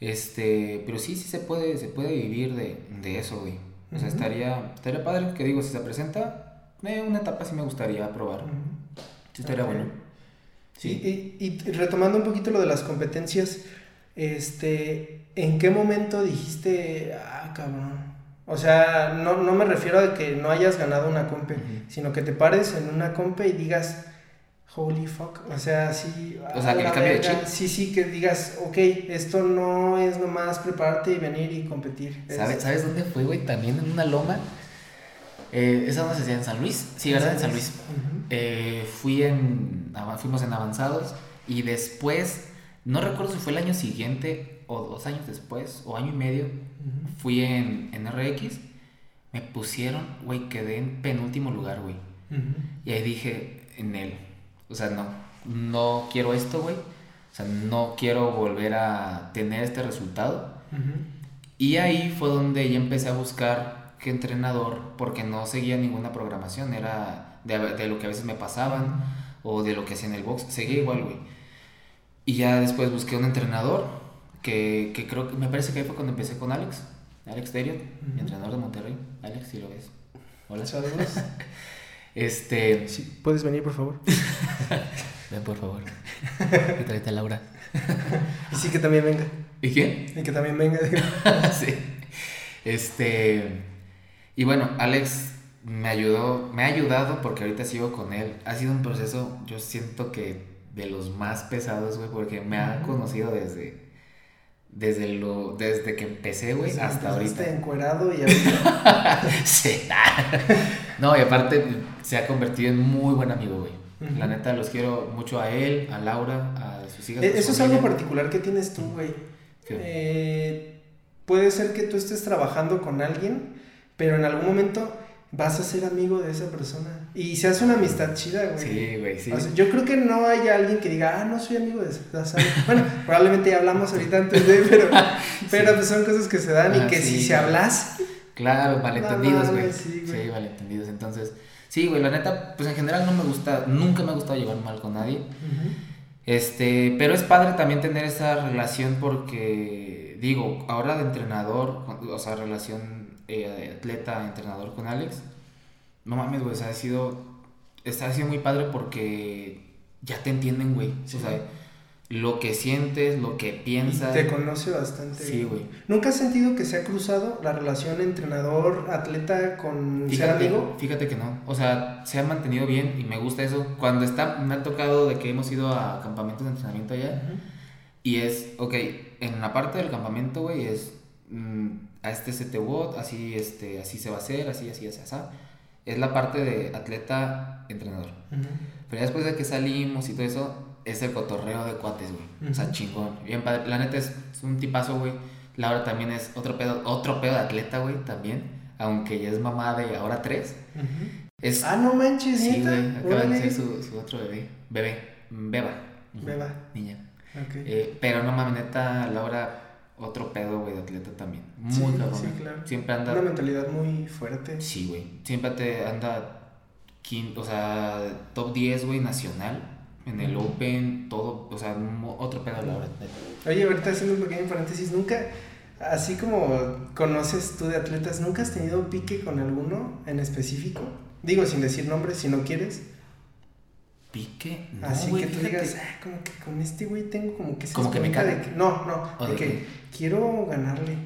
Este, pero sí, sí se puede, se puede vivir de, de eso, güey. O sea, estaría, estaría padre, que digo, si se presenta, eh, una etapa sí me gustaría probar. Sí, estaría bueno. Sí, y, y retomando un poquito lo de las competencias, este, ¿en qué momento dijiste, ah, cabrón? O sea, no, no me refiero a que no hayas ganado una compe, Ujú. sino que te pares en una compe y digas, holy fuck, o sea, sí. O sea, a que de chip. Sí, sí, que digas, ok, esto no es nomás prepararte y venir y competir. es- ¿Sabes, ¿Sabes dónde fue, güey? También en una loma. Eh, ¿Esa dónde se hacía? ¿En San Luis? Sí, ¿verdad? En San Luis. Eh, fui en, fuimos en avanzados y después, no recuerdo si fue el año siguiente o dos años después o año y medio, fui en, en RX, me pusieron, güey, quedé en penúltimo lugar, güey. Y ahí dije, en él, o sea, no, no quiero esto, güey. O sea, no quiero volver a tener este resultado. Y ahí fue donde ya empecé a buscar qué entrenador, porque no seguía ninguna programación, era de, de lo que a veces me pasaban o de lo que hacía en el box, seguía igual, güey. Y ya después busqué un entrenador, que, que creo que me parece que ahí fue cuando empecé con Alex, Alex Teriot, mi Ujú. entrenador de Monterrey. Alex, si lo ves. Hola. Saludos. Este, Sí, ¿Puedes venir, por favor? ven por favor. Y tráete a Laura. Y sí, que también venga. ¿Y quién? Y que también venga. sí. Este. Y bueno, Alex me ayudó, me ha ayudado porque ahorita sigo con él. Ha sido un proceso, yo siento que de los más pesados, güey, porque me ha Ujú. conocido desde. Desde lo. Desde que empecé, güey, Sí, hasta ahorita. encuerado y ahorita. sí. no, y aparte se ha convertido en muy buen amigo, güey. La neta los quiero mucho a él, a Laura, a sus hijas. Eh, Eso es algo particular que tienes tú, güey. Eh, puede ser que tú estés trabajando con alguien, pero en algún momento vas a ser amigo de esa persona. Y se hace una amistad chida, güey. Sí, güey, sí. O sea, yo creo que no haya alguien que diga, ah, no soy amigo de esa. esa". Bueno, probablemente ya hablamos ahorita antes de, pero, pero pues son cosas que se dan y Ah, que sí, si se hablas, Claro, malentendidos, No güey. sí, malentendidos. Entonces, sí, güey, la neta, pues en general no me gusta, nunca me ha gustado llevar mal con nadie. Este, pero es padre también tener esa relación porque, digo, ahora de entrenador, o sea, relación eh, atleta-entrenador con Alex, no mames, güey, o sea, ha sido, está, ha sido muy padre porque ya te entienden, güey. Sí. O sea, lo que sientes, lo que y piensas. te conoce bastante. Sí, güey. ¿Nunca has sentido que se ha cruzado la relación entrenador-atleta con ser Fíjate, amigo? fíjate que no. O sea, se ha mantenido bien y me gusta eso. Cuando está, me ha tocado de que hemos ido a campamentos de entrenamiento allá. Y es, ok, en la parte del campamento, güey, es mm, a este CT WOD, así, este, así se va a hacer, así, así, así, así. Es la parte de atleta-entrenador. Pero ya después de que salimos y todo eso, es el cotorreo de cuates, güey. O sea, chingón. Bien padre. La neta es, un tipazo, güey. Laura también es otro pedo, otro pedo de atleta, güey, también. Aunque ya es mamá de ahora tres. es, ah, no manches, Sí, güey. Acaba de ser su, su, otro bebé. Bebé. Beba. Beba. Niña. Okay. Eh, pero no mames, neta, Laura, otro pedo, güey, de atleta también. Muy cabrón. Sí, claro. Siempre anda. Una mentalidad muy fuerte. Sí, güey. Siempre te anda. O sea, top 10, güey, nacional en el Open, todo, o sea, otro pedo la hora. Oye, ahorita haciendo un pequeño paréntesis, nunca, así como conoces tú de atletas, ¿nunca has tenido pique con alguno en específico? Digo, sin decir nombres, si no quieres. ¿Pique? No, así que tú digas, ah, como que con este güey tengo como que... Como que me cae. De que, no, no, de, que quiero ganarle.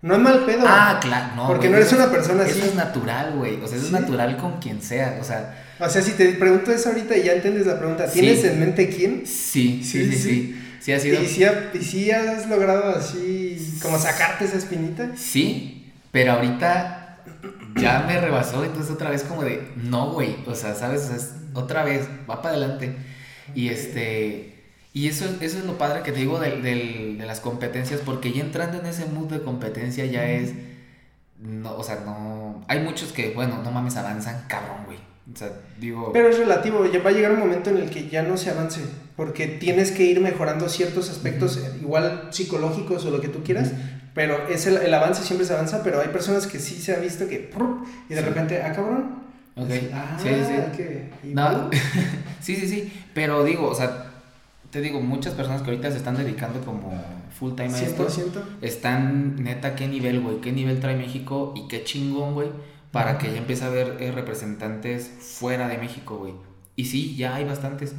No es mal pedo. Ah, claro, no. Porque no eres una persona así. Eso es natural, güey. O sea, eso es natural con quien sea. O sea. O sea, si te pregunto eso ahorita y ya entiendes la pregunta, ¿tienes en mente quién? Sí, sí, sí, sí. Sí, ha sido. ¿Y si, has logrado así, como sacarte esa espinita? Sí, pero ahorita ya me rebasó, entonces otra vez como de, no, güey. O sea, ¿sabes? O sea, otra vez, va para adelante. Y este. Y eso, eso es lo padre que te digo de, de, las competencias, porque ya entrando en ese mood de competencia ya es. No, o sea, no. Hay muchos que, bueno, no mames, avanzan cabrón, güey. O sea, digo. Pero es relativo, ya va a llegar un momento en el que ya no se avance, porque tienes que ir mejorando ciertos aspectos, igual psicológicos o lo que tú quieras, pero es el, el, avance siempre se avanza, pero hay personas que sí se ha visto que. Y de repente, ah, cabrón. Ok. Ah, sí, sí. no. sí, sí, sí. Pero digo, o sea, te digo, muchas personas que ahorita se están dedicando como full time a esto, están neta, qué nivel, güey, qué nivel trae México y qué chingón, güey, para que ya empiece a haber eh, representantes fuera de México, güey. Y sí, ya hay bastantes.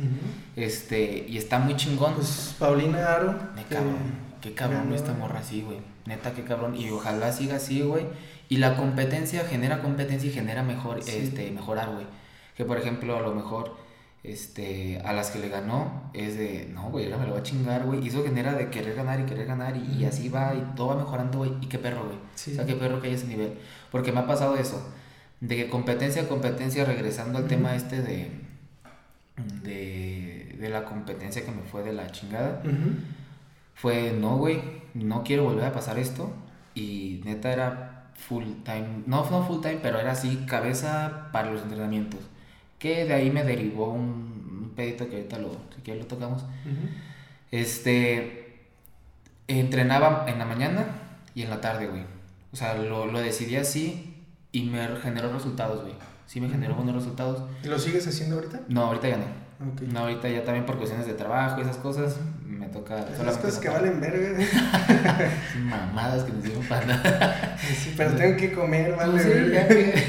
Este, y está muy chingón. Pues Paulina Aro. Me cabrón. qué cabrón esta morra así, güey. Neta, qué cabrón. Y ojalá siga así, güey. Y la competencia genera competencia y genera mejor, este, mejorar, güey. Que por ejemplo, a lo mejor este, a las que le ganó, es de, no, güey, ahora me lo va a chingar, güey. Y eso genera de querer ganar y querer ganar y, así va y todo va mejorando, güey. Y qué perro, güey. O sea, qué perro que hay ese nivel. Porque me ha pasado eso, de que competencia a competencia, regresando al tema este de, de, de, la competencia que me fue de la chingada, fue, no, güey, no quiero volver a pasar esto. Y neta era full time, no, no full time, pero era así, cabeza para los entrenamientos que de ahí me derivó un, pedito que ahorita lo, si lo tocamos. Este, entrenaba en la mañana y en la tarde, güey. O sea, lo, lo decidí así y me generó resultados, güey. Sí me generó buenos resultados. ¿Lo sigues haciendo ahorita? No, ahorita ya no. No, ahorita ya también por cuestiones de trabajo y esas cosas me toca... Esas cosas que valen verga. Mamadas que nos dieron para nada. Sí, pero tengo que comer, vale.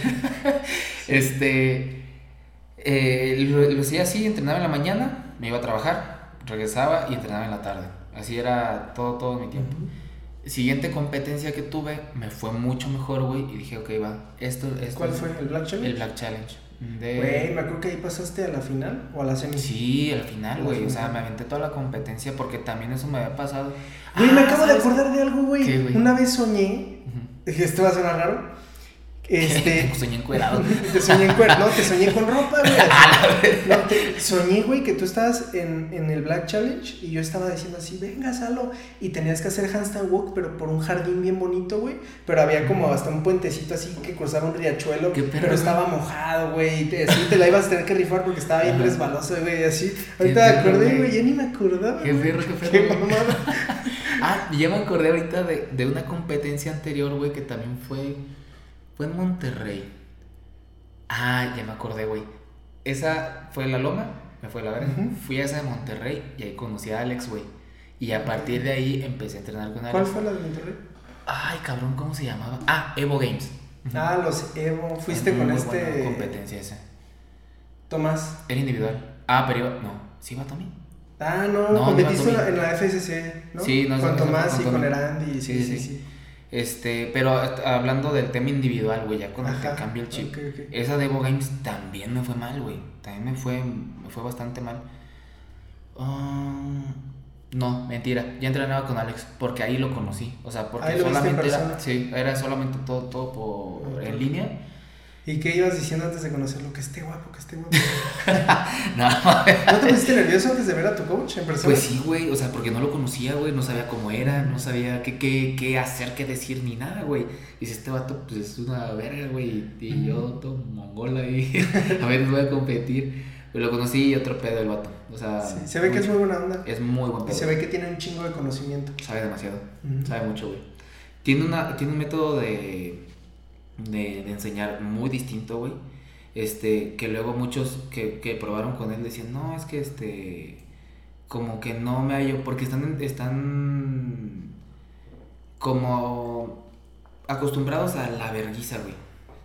Sí, este... Eh, lo, hacía así, entrenaba en la mañana, me iba a trabajar, regresaba y entrenaba en la tarde. Así era todo, todo mi tiempo. Siguiente competencia que tuve, me fue mucho mejor, güey, y dije, ok, va, esto, es ¿Cuál fue? ¿El Black Challenge? El Black Challenge. Güey, me acuerdo que ahí pasaste a la final o a la semi. Sí, al final, güey. O sea, me aventé toda la competencia porque también eso me había pasado. Güey, me ah, acabo de acordar de algo, güey. Una vez soñé, esto va a sonar raro, este, soñé encuerado. te soñé encuerado, no, te soñé con ropa, güey. no, soñé, güey, que tú estabas en, en, el Black Challenge y yo estaba diciendo así, venga, Salo. Y tenías que hacer handstand walk, pero por un jardín bien bonito, güey. Pero había como hasta un puentecito así que cruzaba un riachuelo, pero estaba mojado, güey. Y te, así te la ibas a tener que rifar porque estaba bien resbaloso, güey, así. Ahorita me acordé, güey, ya ni me acordaba. Qué perro, qué perro. ah, ya me acordé ahorita de, de una competencia anterior, güey, que también fue fue en Monterrey. Ah, ya me acordé, güey. Esa fue la Loma, me fue la verdad. Fui a esa de Monterrey y ahí conocí a Alex, güey. Y a partir de ahí empecé a entrenar con Alex. ¿Cuál fue la de Monterrey? Ay, cabrón, ¿cómo se llamaba? Ah, Evo Games. Ah, los Evo. Fuiste con este. Competencia esa. Tomás. Era individual. Ah, pero iba. No. ¿Sí iba Tommy? Ah, no, no competiste en la, FSC, ¿no? Sí, no Con Tomás y con Erandi. sí, sí. sí. Este, pero hablando del tema individual, güey, ya cuando te cambia el chip. Esa de Evo Games también me fue mal, güey. También me fue, me fue bastante mal. Um, no, mentira. Ya entrenaba con Alex porque ahí lo conocí. O sea, porque solamente era, sí, era solamente todo, todo por, en línea. ¿Y qué ibas diciendo antes de conocerlo? Que esté guapo, que esté guapo. no, ¿No te pusiste nervioso antes de ver a tu coach en persona? Pues sí, güey, o sea, porque no lo conocía, güey, no sabía cómo era, no sabía qué, qué, qué hacer, qué decir, ni nada, güey. Y si este vato, pues es una verga, güey, y yo, todo mongola ahí, a ver, voy a competir. Pero lo conocí y otro pedo el vato, o sea... Sí, se ve que es muy buena onda. Es muy buen Y pedo. se ve que tiene un chingo de conocimiento. Sabe demasiado, sabe mucho, güey. Tiene, una, tiene un método de, de, de enseñar muy distinto, güey. Este, que luego muchos que, que probaron con él decían, no, es que este, como que no me hallo, porque están, están como acostumbrados a la verguiza, güey.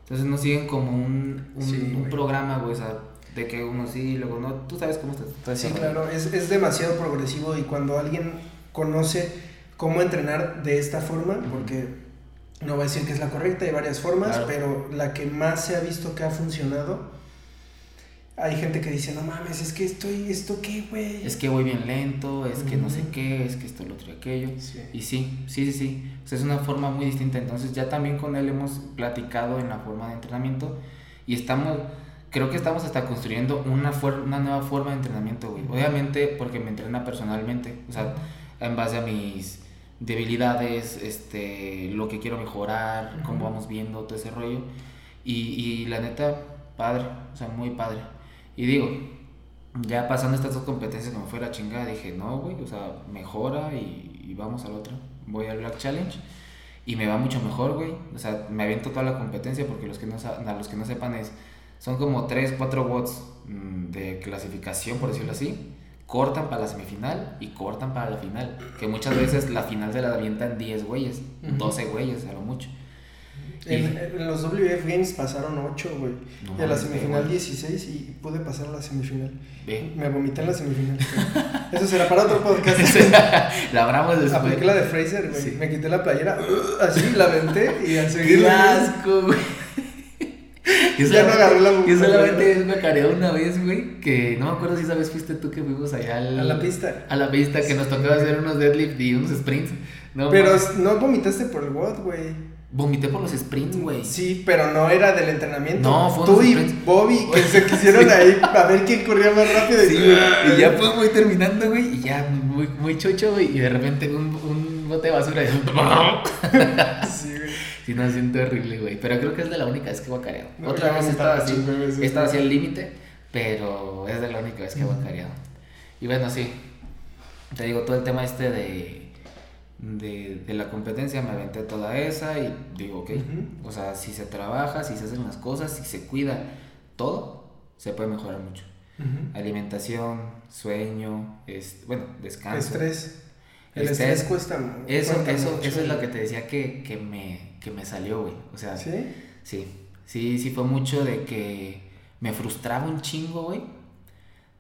Entonces no siguen como un, un, Sí, un güey. programa, güey, o sea, de que uno sí y luego no. Tú sabes cómo estás. Sí, claro, es, es demasiado progresivo y cuando alguien conoce cómo entrenar de esta forma, porque no voy a decir que es la correcta, hay varias formas, Claro. pero la que más se ha visto que ha funcionado, hay gente que dice, no mames, es que estoy, ¿esto qué, güey? Es que voy bien lento, es que no sé qué, es que esto, lo otro y aquello. Sí. Y sí, sí, sí, sí. O sea, es una forma muy distinta. Entonces ya también con él hemos platicado en la forma de entrenamiento y estamos, creo que estamos hasta construyendo una, una nueva forma de entrenamiento, güey. Obviamente porque me entrena personalmente, o sea, en base a mis debilidades, este, lo que quiero mejorar, cómo Ujú. vamos viendo todo ese rollo. Y, y la neta, padre, o sea, muy padre. Y digo, ya pasando estas dos competencias que me fue la chingada, dije, no, güey, o sea, mejora y, y vamos al otro. Voy al Black Challenge y me va mucho mejor, güey. O sea, me aviento toda la competencia porque los que no, a los que no sepan es, son como 3, 4 watts mm, de clasificación, por decirlo así. Cortan para la semifinal y cortan para la final. Que muchas veces la final se la avientan 10 güeyes, Ujú. 12 güeyes a lo mucho. En, en los WF Games pasaron 8, güey. No y a la semifinal güey. 16 y pude pasar a la semifinal. Ve. Me vomité en la semifinal. Eso será para otro podcast. la hablamos después. Apliqué la de Fraser, güey. Sí. Me quité la playera, así la aventé y al ¡Qué seguir. asco, güey! Yo Ya no agarré la- Yo solamente me careé una vez, güey, que no me acuerdo si esa vez fuiste tú que fuimos allá al- A la pista. A la pista, que nos tocaba hacer unos deadlift y unos sprints. No, Pero no vomitaste por el WOD, güey. Vomité por los sprints, güey. Sí, pero no era del entrenamiento. No, fue Tú y sprints. Bobby que se quisieron ahí a ver quién corría más rápido. Sí, güey. Y ya pues voy terminando, güey. Y ya muy, muy chocho, güey. Y de repente un, un bote de basura. Y... Sí, no, siento horrible, güey. Pero creo que es de la única vez que he guacareado. No, Otra vez estado así. veces, güey. así al límite. Pero es de la única vez que he guacareado. Y bueno, sí. Te digo, todo el tema este de. De, de la competencia me aventé toda esa y digo, ok, o sea, si se trabaja, si se hacen las cosas, si se cuida todo, se puede mejorar mucho. Alimentación, sueño, es, bueno, descanso. Estrés. El Estrés. estrés cuesta Eso, cuesta eso, mucho. eso es lo que te decía que, que, me, que me salió, güey. O sea, ¿Sí? sí, sí, sí fue mucho de que me frustraba un chingo, güey.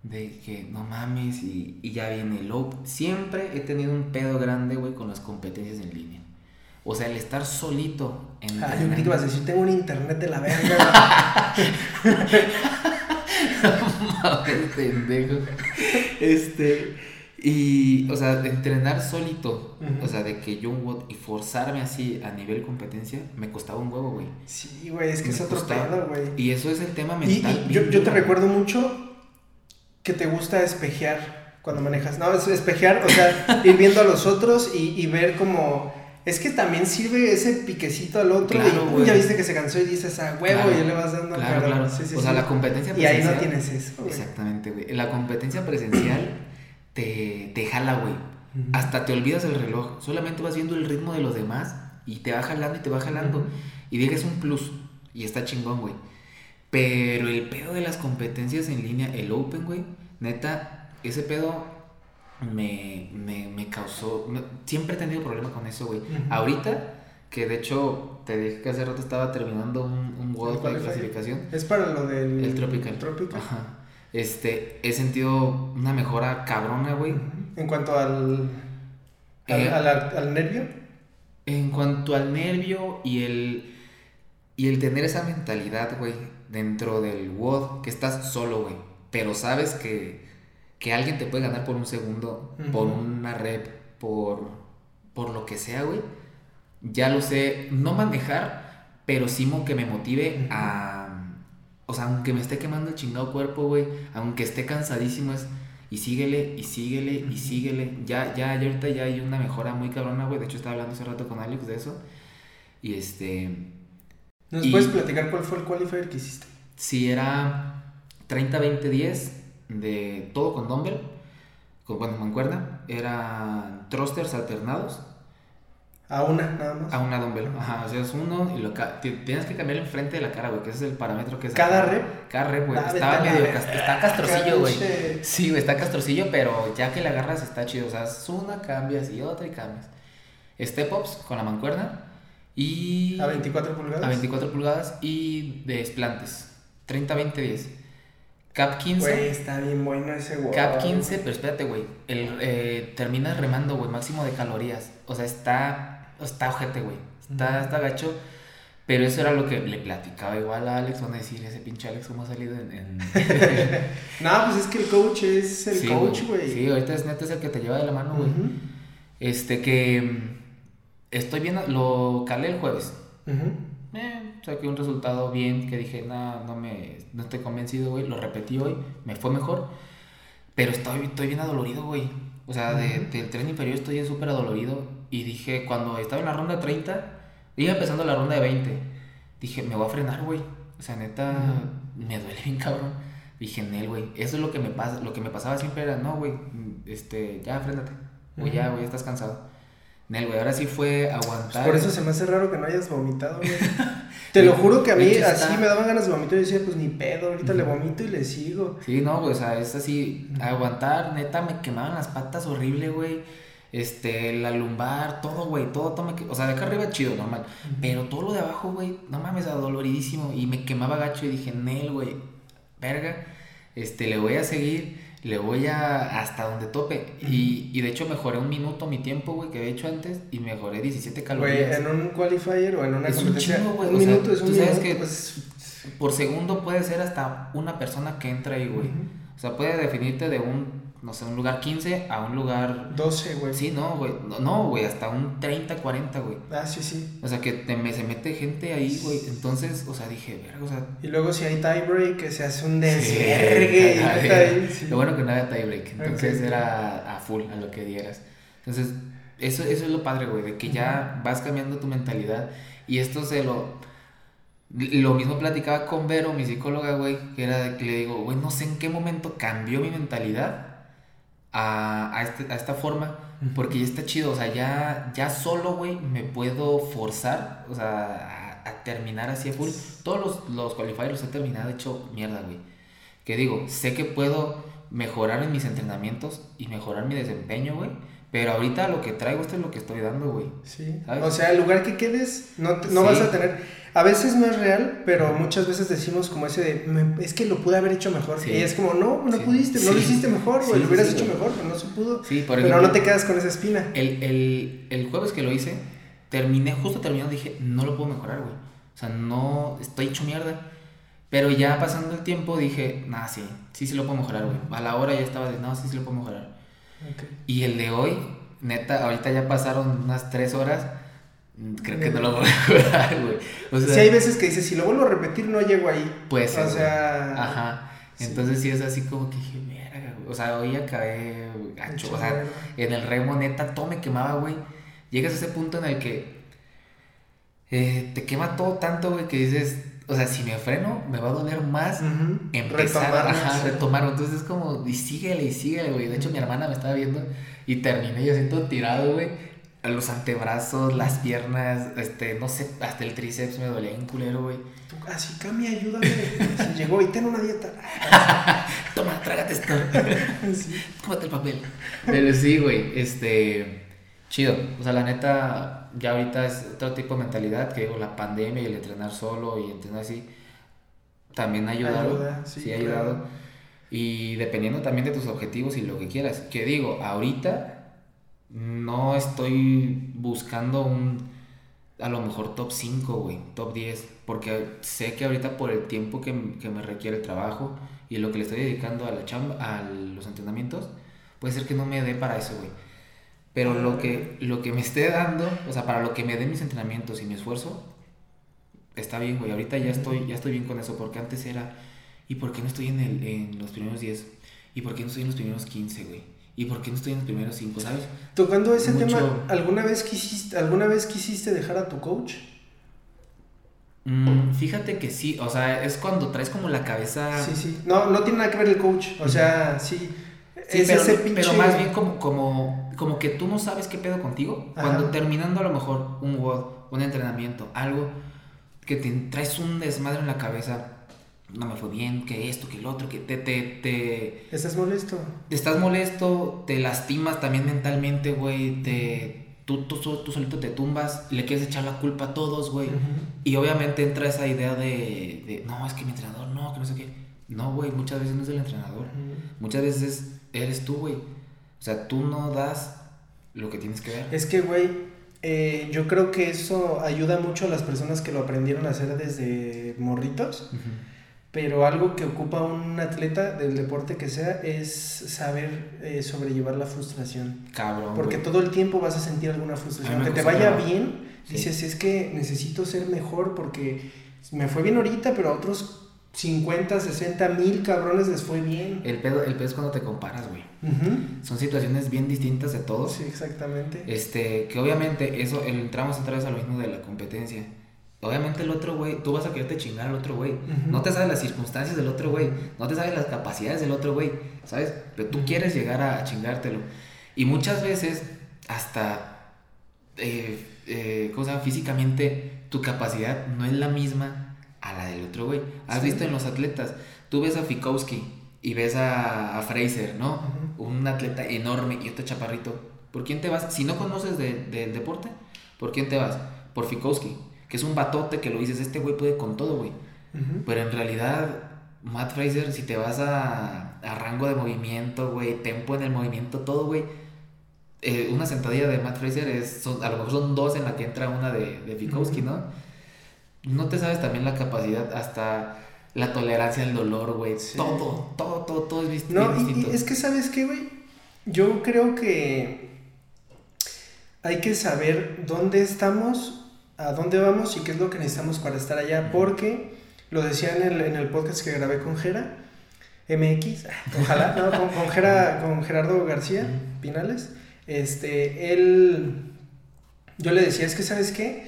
De que no mames y, y ya viene el. Siempre he tenido un pedo grande, güey, con las competencias en línea. O sea, el estar solito en Ah, yo que ibas a decir, tengo un internet de la verga. Mames, pendejo. Este. Y, o sea, de entrenar solito, o sea, de que yo y forzarme así a nivel competencia, me costaba un huevo, güey. sí, güey, es que es otro pedo, güey. Y eso es el tema mental. y yo, te recuerdo mucho que te gusta espejear cuando manejas. No, es espejear, o sea, ir viendo a los otros y, y ver como... Es que también sirve ese piquecito al otro Claro, y ya viste que se cansó y dices, ah, huevo, Claro, y ya le vas dando. Claro, claro. sí, sí, o sea, la competencia Y ahí no presencial- tienes eso, güey. Exactamente, güey. La competencia presencial te, te jala, güey. Hasta te olvidas el reloj. Solamente vas viendo el ritmo de los demás y te va jalando y te va jalando. Ujú. Y digas un plus. Y está chingón, güey. Pero el pedo de las competencias en línea, el Open, güey, neta, ese pedo me, me, me causó. me- siempre he tenido problema con eso, güey. Ahorita, que de hecho te dije que hace rato estaba terminando un, un World ¿El de clasificación. Es para lo del... El Tropical. Tropical. Ajá. Este, he sentido una mejora cabrona, güey. En cuanto al... Al, Eh, al- al nervio. En cuanto al nervio y el. Y el tener esa mentalidad, güey, dentro del WOD, que estás solo, güey. Pero sabes que, que alguien te puede ganar por un segundo, por una rep, por, por lo que sea, güey. Ya lo sé, no manejar, pero sí que me motive a, o sea, aunque me esté quemando el chingado cuerpo, güey, aunque esté cansadísimo, es y síguele, y síguele, y síguele. Ya, ya, ahorita ya hay una mejora muy cabrona, güey. De hecho, estaba hablando hace rato con Alex de eso. Y este. ¿Nos puedes platicar cuál fue el qualifier que hiciste? Sí, era 30-20-10 de todo con dumbbell, con, bueno, mancuerna. Era thrusters alternados a una, nada más. A una dumbbell. Ajá, o sea, es uno y lo tienes que cambiar enfrente de la cara, güey, que ese es el parámetro que es. ¿Cada rep? Cada rep, güey. Estaba medio. está castrocillo, güey. Sí, güey, está castrocillo, pero ya que la agarras está chido. O sea, es una, cambias y otra y cambias. Step ups con la mancuerna y. A 24 pulgadas. A 24 pulgadas y de desplantes. 30, 20, 10. Cap 15. Güey, está bien bueno ese güey. Cap 15, pero espérate, güey. El, eh, terminas remando, güey, máximo de calorías. O sea, está está ojete, güey. Está, está gacho. Pero eso era lo que le platicaba igual a Alex, van a decir, ese pinche Alex, ¿cómo ha salido en...? no, pues es que el coach es el coach, güey. Sí, ahorita es neta es el que te lleva de la mano, güey. Este, que mm, estoy viendo, lo calé el jueves. eh, saqué un resultado bien, que dije, no, no me, no estoy convencido, güey. Lo repetí hoy, me fue mejor. Pero estoy, estoy bien adolorido, güey. O sea, de, del tren inferior estoy súper adolorido. Y dije, cuando estaba en la ronda 30, iba empezando la ronda de 20. Dije, me voy a frenar, güey. O sea, neta, me duele bien cabrón. Dije, Nel, güey, eso es lo que me pasa, lo que me pasaba siempre era, no, güey, este, ya, frénate. O ya, güey, estás cansado. Nel, güey, ahora sí fue aguantar. Por eso se me hace raro que no hayas vomitado, güey. Te lo juro que a mí así me daban ganas de vomitar y decía, pues ni pedo, ahorita le vomito y le sigo. Sí, no, güey, o sea, es así, aguantar, neta, me quemaban las patas horrible, güey. Este, la lumbar, todo, güey, todo, todo me, O sea, de acá arriba chido, normal. Pero todo lo de abajo, güey, no mames, adoloridísimo. Y me quemaba gacho y dije, Nel, güey, verga, este, le voy a seguir le voy a hasta donde tope. y, y, de hecho mejoré un minuto mi tiempo, güey, que había hecho antes y mejoré 17 calorías. Güey, en un qualifier o en una es competencia. Un, un minuto es un tú sabes que pues, por segundo puede ser hasta una persona que entra ahí, güey. O sea, puede definirte de un no sé, un lugar 15 a un lugar... 12, güey. Sí, no, güey. No, güey, hasta un 30, 40, güey. Ah, sí, sí. O sea, que te, se mete gente ahí, güey. Entonces, o sea, dije, verga, o sea... Y luego si hay tiebreak, que se hace un desvergue. Sí, Lo bueno que no había tiebreak. Entonces era a full, a lo que dieras. Entonces, eso, eso es lo padre, güey, de que ya vas cambiando tu mentalidad. Y esto se lo... Lo mismo platicaba con Vero, mi psicóloga, güey, que era de que le digo, güey, no sé en qué momento cambió mi mentalidad a, a, este, a esta forma, porque ya está chido, o sea, ya, ya solo, güey, me puedo forzar, o sea, a, terminar así a full. Todos los, los qualifiers los he terminado hecho mierda, güey. Que digo, sé que puedo mejorar en mis entrenamientos y mejorar mi desempeño, güey. Pero ahorita lo que traigo, esto es lo que estoy dando, güey. Sí. O sea, el lugar que quedes, no, no vas a tener a veces no es real, pero muchas veces decimos como ese de, es que lo pude haber hecho mejor. Y es como, no, no pudiste, no lo hiciste mejor, güey, lo hubieras hecho mejor, pero no se pudo. pero no te quedas con esa espina. El, el, el jueves que lo hice, terminé, justo terminando, dije, no lo puedo mejorar, güey. O sea, no, estoy hecho mierda. Pero ya pasando el tiempo dije, nah, sí, sí, sí lo puedo mejorar, güey. A la hora ya estaba de, no, sí, sí lo puedo mejorar. Y el de hoy, neta, ahorita ya pasaron unas tres horas Creo que no lo voy a mejorar, güey. O sea, sí, hay veces que dices, si lo vuelvo a repetir, no llego ahí. Pues, o sea. Ajá. Entonces sí. es así como que dije, mierda, güey. O sea, hoy acabé gacho. O sea, en el remo, neta, todo me quemaba, güey. Llegas a ese punto en el que eh, te quema todo tanto, güey, que dices, o sea, si me freno, me va a doler más empezar a ajá, retomarlo. Entonces es como, y síguele, y síguele, güey. De hecho, mi hermana me estaba viendo y terminé yo así todo tirado, güey los antebrazos, las piernas, este, no sé, hasta el tríceps me dolía en culero, güey. Así, Cami, ayúdame. Se llegó y ten una dieta. Toma, trágate esto. Tómate el papel. Pero sí, güey, este, chido. O sea, la neta, ya ahorita es otro tipo de mentalidad, que digo, la pandemia y el entrenar solo y entrenar así, también ha ayudado. sí, ha ayudado. Y dependiendo también de tus objetivos y lo que quieras. Que digo, ahorita no estoy buscando un, a lo mejor top 5, güey, top 10, porque sé que ahorita por el tiempo que, me requiere el trabajo y lo que le estoy dedicando a la chamba, a los entrenamientos, puede ser que no me dé para eso, güey. Pero lo que, lo que me esté dando, o sea, para lo que me dé mis entrenamientos y mi esfuerzo, está bien, güey, ahorita ya estoy, ya estoy bien con eso, porque antes era, ¿y por qué no estoy en, el, en los primeros 10? ¿Y por qué no estoy en los primeros 15, güey? ¿Y por qué no estoy en los primeros 5, sabes? Tocando ese Mucho- tema, ¿alguna vez, quisiste, ¿alguna vez quisiste dejar a tu coach? Mm, fíjate que sí, o sea, es cuando traes como la cabeza... Sí, sí. No, no tiene nada que ver el coach. O sea, sí. Sí, es pero, ese pinche... pero más bien como, como, como que tú no sabes qué pedo contigo. Ajá. Cuando terminando a lo mejor un WOD, un entrenamiento, algo que te traes un desmadre en la cabeza, no me fue bien, que esto, que el otro, que te, te, te, ¿Estás molesto? estás molesto, te lastimas también mentalmente, güey, te, tú, tú, tú, solito te tumbas, le quieres echar la culpa a todos, güey. Y obviamente entra esa idea de, de, no, es que mi entrenador, no, que no sé qué. No, güey, muchas veces no es el entrenador. Muchas veces eres tú, güey. O sea, tú no das lo que tienes que dar. Es que, güey, eh, yo creo que eso ayuda mucho a las personas que lo aprendieron a hacer desde morritos. Pero algo que ocupa un atleta del deporte que sea es saber eh, sobrellevar la frustración. Cabrón. Porque güey. todo el tiempo vas a sentir alguna frustración. Aunque te vaya bien, Sí. dices, es que necesito ser mejor porque me fue bien ahorita, pero a otros 50, 60 mil cabrones les fue bien. El pedo, el pedo es cuando te comparas, güey. Son situaciones bien distintas de todos. Sí, exactamente. Este, que obviamente eso, el- entramos otra vez a lo mismo de la competencia. Obviamente el otro güey, tú vas a quererte chingar al otro güey. No te sabes las circunstancias del otro güey. No te sabes las capacidades del otro güey. ¿Sabes? Pero tú quieres llegar a chingártelo. Y muchas veces, hasta, eh, eh, ¿cómo se llama? Físicamente, tu capacidad no es la misma a la del otro güey. Has Sí. visto en los atletas, tú ves a Fikowski y ves a, a Fraser, ¿no? Un atleta enorme y otro chaparrito. ¿Por quién te vas? Si no conoces de- del deporte, ¿por quién te vas? Por Fikowski, que es un batote que lo dices, este güey puede con todo, güey. Ujú. Pero en realidad, Matt Fraser, si te vas a, a rango de movimiento, güey, tempo en el movimiento, todo, güey. eh, una sentadilla de Matt Fraser es, son- a lo mejor son dos en la que entra una de, de Fikowski. ¿no? No te sabes también la capacidad, hasta la tolerancia al dolor, güey. Sí. Todo, todo, todo, todo es dist- No, bien y- y, distinto. es que sabes qué, güey. Yo creo que hay que saber dónde estamos, a dónde vamos y qué es lo que necesitamos para estar allá. Porque lo decía en el, en el podcast que grabé con Jera, MX, ojalá, no, con, con, Jera- con Gerardo García Pinales. Este, él, yo le decía, es que sabes qué,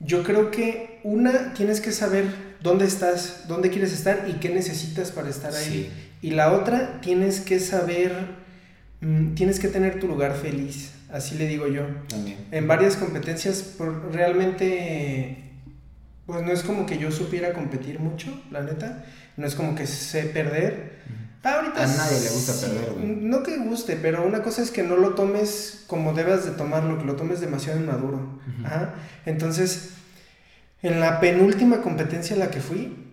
yo creo que una, tienes que saber dónde estás, dónde quieres estar y qué necesitas para estar ahí. Sí. Y la otra, tienes que saber, mm, tienes que tener tu lugar feliz, así le digo yo. También. En varias competencias, por, realmente, pues no es como que yo supiera competir mucho, la neta. No es como que sé perder. Ahorita A nadie le gusta sí, perder, güey. No que guste, pero una cosa es que no lo tomes como debas de tomarlo, que lo tomes demasiado inmaduro. Entonces, en la penúltima competencia a la que fui,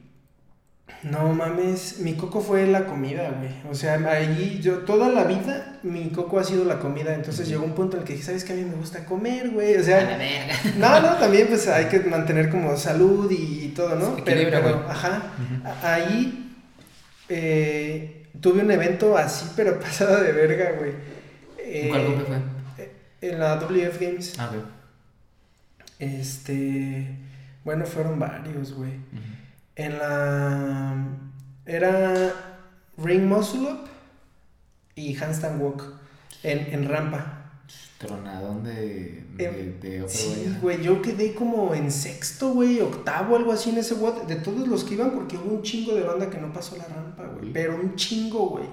no mames, mi coco fue la comida, güey. O sea, ahí yo toda la vida mi coco ha sido la comida. Entonces llegó un punto en el que dije, ¿sabes qué? A mí me gusta comer, güey. O A la sea, verga. no, no, también pues hay que mantener como salud y, todo, ¿no? Pero, pero, güey. ajá. Ahí eh, tuve un evento así, pero pasada de verga, güey. Eh, ¿Cuál fue? En la WF Games. Ah, ok. Este. Bueno, fueron varios, güey. Ujú. En la. Era Ring Muscle Up y Handstand Walk en, en rampa. Tronadón de, de, Em, de otro Sí, güey. yo quedé como en sexto, güey, octavo, algo así en ese WOD, de todos los que iban, porque hubo un chingo de banda que no pasó la rampa, güey, pero un chingo, güey.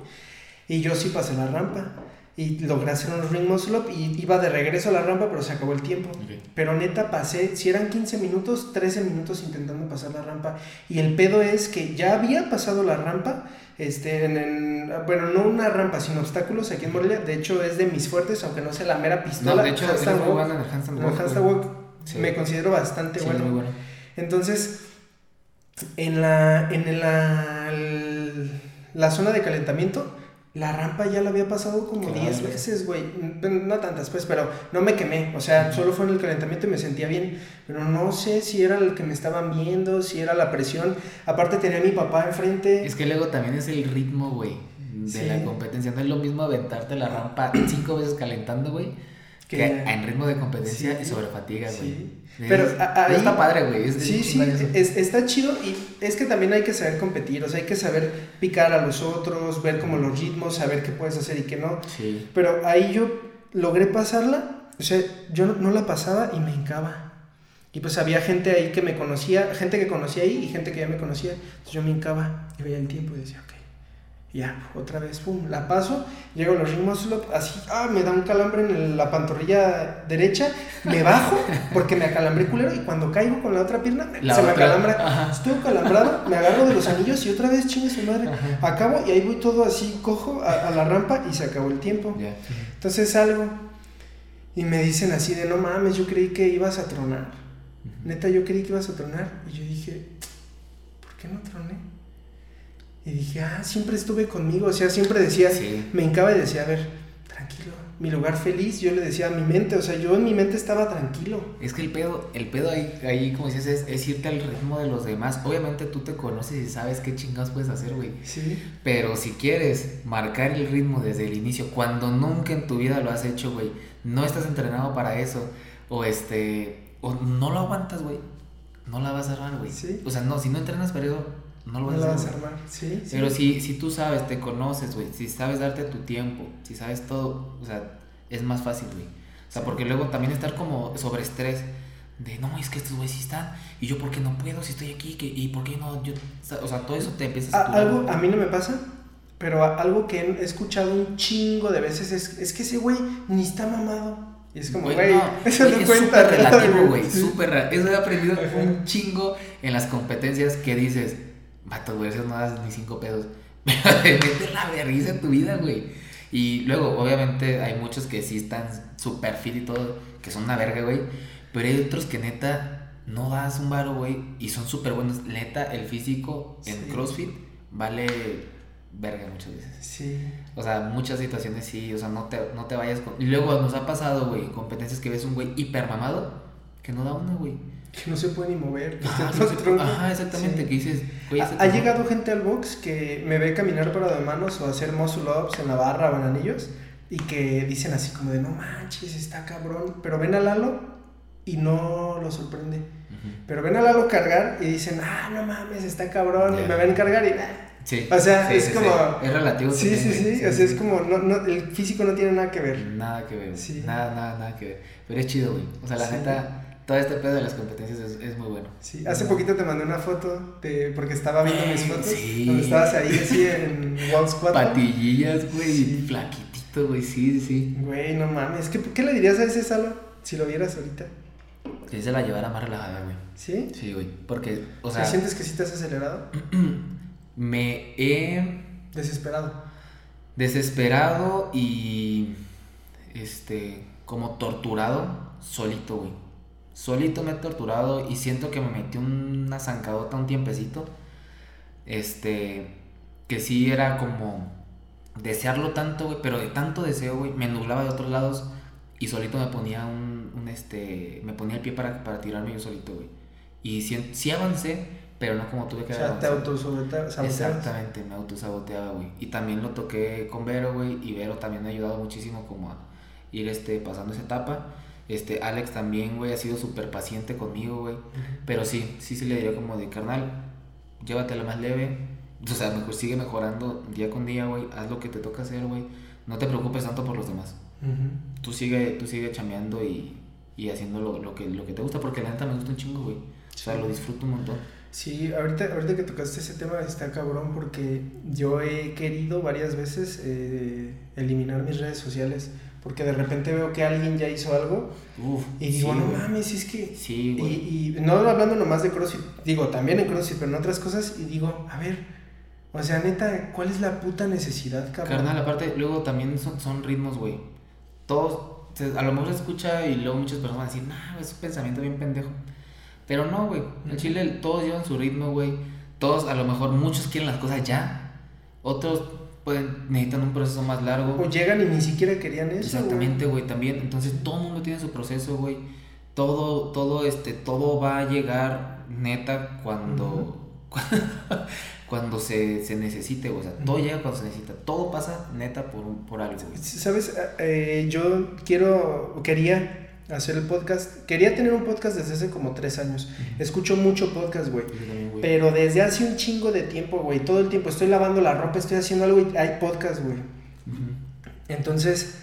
Y yo sí pasé la rampa, y logré hacer un ring muscle up, y iba de regreso a la rampa, pero se acabó el tiempo. Pero neta pasé, si eran 15 minutos, 13 minutos intentando pasar la rampa. Y el pedo es que ya había pasado la rampa, este, en, en- bueno, no una rampa, sino obstáculos aquí en Morelia. De hecho, es de mis fuertes, aunque no sea la mera pistola. No, de hecho, handstand walk. en handstand walk. handstand walk Sí. me considero bastante Sí, bueno. muy bueno. Entonces, en la, en la, la zona de calentamiento, la rampa ya la había pasado como Claro. 10 veces, güey. No tantas, pues, pero no me quemé. O sea, solo fue en el calentamiento y me sentía bien. Pero no sé si era el que me estaban viendo, si era la presión. Aparte tenía a mi papá enfrente. Es que luego también es el ritmo, güey, de Sí. la competencia. No es lo mismo aventarte la rampa cinco veces calentando, güey, que, en ritmo de competencia y sobre fatiga, güey. Sí. Pero ahí, está padre, güey. sí, sí, está chido y es que también hay que saber competir, o sea, hay que saber picar a los otros, ver como los ritmos, saber qué puedes hacer y qué no. Sí. Pero ahí yo logré pasarla, o sea, yo no, la pasaba y me hincaba. Y pues había gente ahí que me conocía, gente que conocía ahí y gente que ya me conocía. Entonces yo me hincaba y veía el tiempo y decía, ok, ya, otra vez, pum, la paso, llego a los ritmos así, ah, me da un calambre en la pantorrilla derecha, me bajo porque me acalambré culero y cuando caigo con la otra pierna se me acalambra, estoy calambrado, me agarro de los anillos y otra vez chingue su madre, acabo y ahí voy todo así cojo a, la rampa y se acabó el tiempo. Entonces salgo y me dicen así de no mames, yo creí que ibas a tronar. Neta, yo creí que ibas a tronar y yo dije, ¿por qué no troné? Y dije, ah, siempre estuve conmigo, o sea, siempre decía, me hincaba y decía, a ver, tranquilo, mi lugar feliz, yo le decía a mi mente, o sea, yo en mi mente estaba tranquilo. Es que el pedo, el pedo ahí, ahí como dices, es, es irte al ritmo de los demás. Obviamente tú te conoces y sabes qué chingados puedes hacer, güey. Sí. Pero si quieres marcar el ritmo desde el inicio, cuando nunca en tu vida lo has hecho, güey, no estás entrenado para eso, o este, o no lo aguantas, güey, no la vas a armar, güey. Sí. O sea, no, si no entrenas para eso no lo vas, a, armar. Sí, Pero Si, si tú sabes, te conoces, güey, si sabes darte tu tiempo, si sabes todo, o sea, es más fácil, güey. O sea, porque luego también estar como sobre estrés de no, es que estos güeyes sí están y yo por qué no puedo si estoy aquí y por qué no yo o sea, todo eso te empieza a algo a mí no me pasa, pero algo que he escuchado un chingo de veces es, es que ese güey ni está mamado. Y es como, güey, no, eso no es cuenta. relativo, güey, súper Eso he aprendido un chingo en las competencias que dices, Vato, güey, eso no das ni cinco pedos. Mete la vergüenza en tu vida, güey. Y luego, obviamente, hay muchos que sí están súper fit y todo, que son una verga, güey. Pero hay otros que neta no das un varo, güey, y son súper buenos. Neta, el físico en CrossFit vale verga muchas veces. Sí. O sea, muchas situaciones sí, o sea, no te, no te vayas con... Y luego nos ha pasado, güey, competencias que ves un güey hiper mamado que no da una, güey. Que no se puede ni mover. Ajá, exactamente, que dices, ha, llegado gente al box que me ve caminar para de manos o hacer muscle ups en la barra o en anillos y que dicen así como de no manches, está cabrón. Pero ven a Lalo y no lo sorprende. Pero ven a Lalo cargar y dicen, ah, no mames, está cabrón. Y me ven cargar y. Sí. O sea, es como. Es relativo. Sí, sí, sí, O sea, es como. No, no, el físico no tiene nada que ver. Nada que ver. Nada, nada, nada que ver. Pero es chido, güey. O sea, la neta todo este pedo de las competencias es, es, muy bueno. Sí, hace poquito te mandé una foto de, porque estaba viendo mis fotos. Sí. Donde estabas ahí así en Wall Squad. Patillillas, güey, sí. flaquitito, güey, sí, sí. Güey, no mames. ¿Qué, ¿Qué le dirías a ese Salo si lo vieras ahorita? Que se la llevara más relajada, güey. ¿Sí? Sí, güey. Porque, o sea. ¿Sientes que sí te has acelerado? me he. Desesperado. Desesperado y. Este. Como torturado solito, güey solito me he torturado y siento que me metí una zancadota un tiempecito. Este, que sí era como desearlo tanto, güey, pero de tanto deseo, güey, me nublaba de otros lados y solito me ponía un, un este, me ponía el pie para, para tirarme yo solito, güey. Y sí, sí, avancé, pero no como tuve que O sea, te autosaboteabas. Exactamente, me autosaboteaba, güey. Y también lo toqué con Vero, güey, y Vero también me ha ayudado muchísimo como a ir este, pasando esa etapa. Este, Alex también, güey, ha sido súper paciente conmigo, güey. Pero sí, sí se le diría como de carnal, llévatela más leve. O sea, mejor sigue mejorando día con día, güey. Haz lo que te toca hacer, güey. No te preocupes tanto por los demás. Tú sigue, tú sigue chameando y, y haciendo lo, que, lo que te gusta, porque la neta me gusta un chingo, güey. O sea, lo disfruto un montón. Sí, ahorita, ahorita que tocaste ese tema está cabrón porque yo he querido varias veces eh, eliminar mis redes sociales porque de repente veo que alguien ya hizo algo y digo, no mames, es que... Sí, y, y, no hablando nomás de CrossFit, digo, también en CrossFit, pero en otras cosas, y digo, a ver, o sea, neta, ¿cuál es la puta necesidad, cabrón? Carnal, aparte, luego también son, son ritmos, güey. Todos, a lo mejor se escucha y luego muchas personas dicen, nah, es un pensamiento bien pendejo. Pero no, güey, en Chile todos llevan su ritmo, güey. Todos, a lo mejor, muchos quieren las cosas ya. Otros pueden, necesitan un proceso más largo. O llegan y ni siquiera querían eso. Exactamente, güey, también. Entonces todo el mundo tiene su proceso, güey. Todo, todo, este, todo va a llegar neta cuando, cuando se, se necesite, o sea, todo llega cuando se necesita, todo pasa neta por, por algo, güey. ¿Sabes? Eh, yo quiero, quería hacer el podcast, quería tener un podcast desde hace como tres años. Escucho mucho podcast, güey. Güey. Pero desde hace un chingo de tiempo, güey, todo el tiempo estoy lavando la ropa, estoy haciendo algo y hay podcast, güey. Entonces,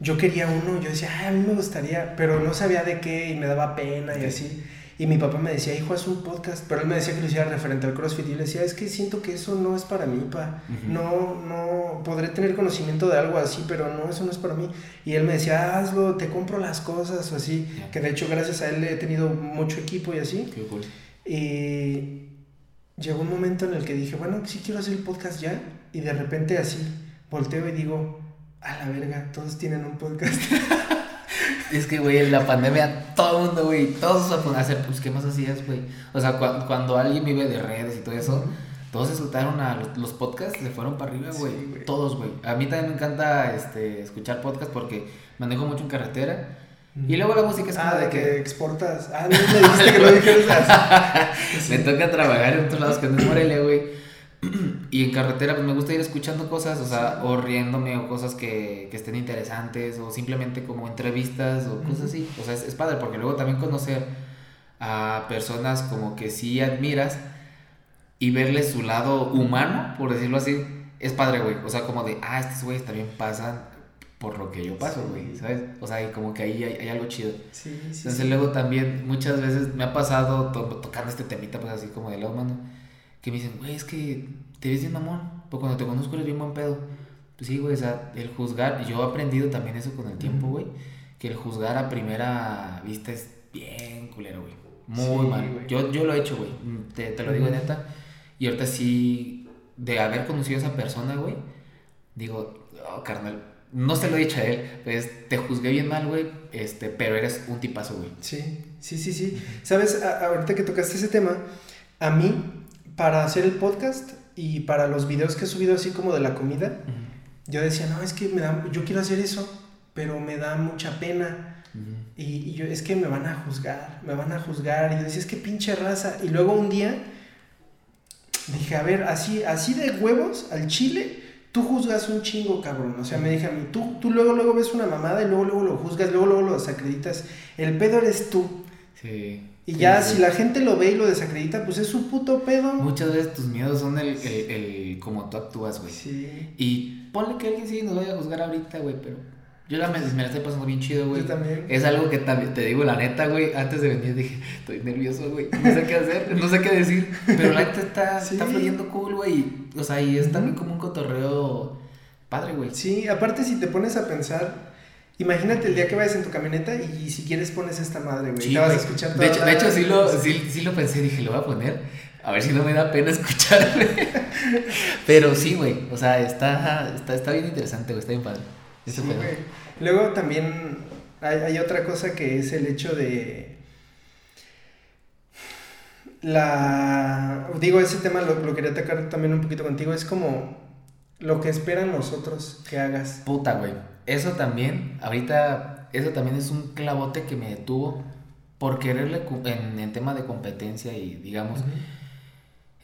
yo quería uno, yo decía, "Ay, a mí me gustaría, pero no sabía de qué y me daba pena y así. Y mi papá me decía, hijo, haz un podcast, pero él me decía que lo hiciera referente al CrossFit y yo le decía, es que siento que eso no es para mí, pa. No, no, podré tener conocimiento de algo así, pero no, eso no es para mí. Y él me decía, hazlo, te compro las cosas o así. Que de hecho, gracias a él he tenido mucho equipo y así. Qué cool. Y llegó un momento en el que dije, bueno, sí quiero hacer el podcast ya. Y de repente así, volteo y digo, a la verga, todos tienen un podcast. Es que, güey, en la pandemia, todo el mundo, güey, todos a hacer, pues, ¿qué más hacías, güey? O sea, cua- cuando, alguien vive de redes y todo eso, todos se soltaron a los, los podcasts, se fueron para arriba, güey. Sí, güey. todos, güey. A mí también me encanta este, escuchar podcasts porque manejo mucho en carretera. Y luego la música es como ah, de que, exportas. Ah, no me dijiste que no dijeras me toca trabajar en otros lados que no es Morelia, güey. Y en carretera, pues me gusta ir escuchando cosas, o sea, o riéndome, o cosas que, que estén interesantes, o simplemente como entrevistas, o cosas así. O sea, es, es padre, porque luego también conocer a personas como que sí admiras y verles su lado humano, por decirlo así, es padre, güey. O sea, como de, ah, estos güeyes también pasan por lo que yo paso, Sí. güey, ¿sabes? O sea, y como que ahí hay, hay algo chido. Sí, sí, Entonces sí. luego también muchas veces me ha pasado to- tocando este temita pues así como de lado mano que me dicen, güey, es que te ves bien mamón, pero cuando te conozco eres bien buen pedo. Pues sí, güey, o sea, el juzgar, yo he aprendido también eso con el tiempo, güey, que el juzgar a primera vista es bien culero, güey. Muy Sí, mal. güey. Yo, yo lo he hecho, güey, mm, te, te lo digo neta. Y ahorita sí, de haber conocido a esa persona, güey, digo, oh, carnal, no se lo he dicho a él, pues te juzgué bien mal, güey, este, pero eres un tipazo, güey. Sí, sí, sí, sí. Sabes, A- ahorita que tocaste ese tema, a mí, para hacer el podcast y para los videos que he subido así como de la comida, yo decía, no, es que me da, yo quiero hacer eso, pero me da mucha pena. Y, y yo, es que me van a juzgar, me van a juzgar. Y yo decía, es que pinche raza. Y luego un día dije, a ver, así, así de huevos al chile, tú juzgas un chingo, cabrón. O sea, me dije a mí, tú, tú luego, luego ves una mamada y luego, luego lo juzgas, luego, luego lo desacreditas. El pedo eres tú. Sí. Y Sí, ya, sí. si la gente lo ve y lo desacredita, pues es su puto pedo. Muchas veces tus miedos son el, el, el cómo tú actúas, güey. Sí, Y ponle que alguien sí nos vaya a juzgar ahorita, güey, pero yo la me, me la estoy pasando bien chido, güey. yo también. Es algo que también, te digo la neta, güey, antes de venir dije, estoy nervioso, güey, no sé qué hacer, no sé qué decir, pero la neta está, Sí. está fluyendo cool, güey, o sea, y es también como un cotorreo padre, güey. Sí, aparte si te pones a pensar, imagínate el día que vayas en tu camioneta y si quieres pones esta madre, güey. Sí, te vas a de, hecho, de sí lo, sí, sí lo pensé, dije, lo voy a poner, a ver si no me da pena escucharme. Pero sí, güey, o sea, está, está, está bien interesante, güey, está bien padre. Ese Sí, pedo. güey. Luego también hay, hay otra cosa que es el hecho de la digo ese tema lo, lo quería atacar también un poquito contigo es como lo que esperan nosotros que hagas Puta, güey. Eso también, ahorita, eso también es un clavote que me detuvo por quererle en, en tema de competencia y, digamos,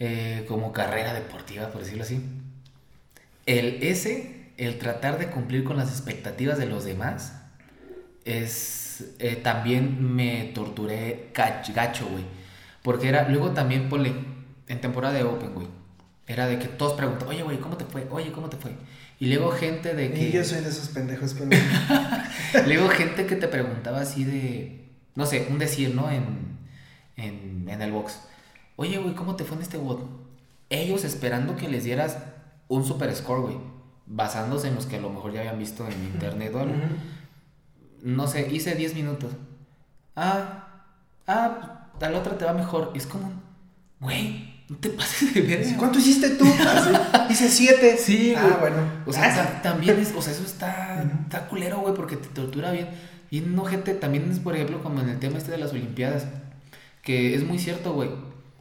eh, como carrera deportiva, por decirlo así. El ese, el tratar de cumplir con las expectativas de los demás, es, eh, también me torturé gach- gacho, güey. Porque era, luego también, ponle, en temporada de Open, güey. Era de que todos preguntan, oye, güey, ¿cómo te fue? Oye, ¿cómo te fue? Y luego gente de que... y yo soy de esos pendejos con Luego gente que te preguntaba así de, no sé, un decir, ¿no? En, en, en el box. Oye, güey, ¿cómo te fue en este bot? Ellos esperando que les dieras un super score, güey. Basándose en los que a lo mejor ya habían visto en internet o algo. Ujú. No sé, hice 10 minutos. Ah, ah, la otra te va mejor. Y es como, güey, no te pases de verga. ¿Cuánto hiciste tú? Ah, sí. Hice siete. Sí, Ah, güey. bueno. O sea, Ah, ta- también es, o sea, eso está, está culero, güey, porque te tortura bien. Y no, gente, también es, por ejemplo, como en el tema este de las Olimpiadas, que es muy cierto, güey.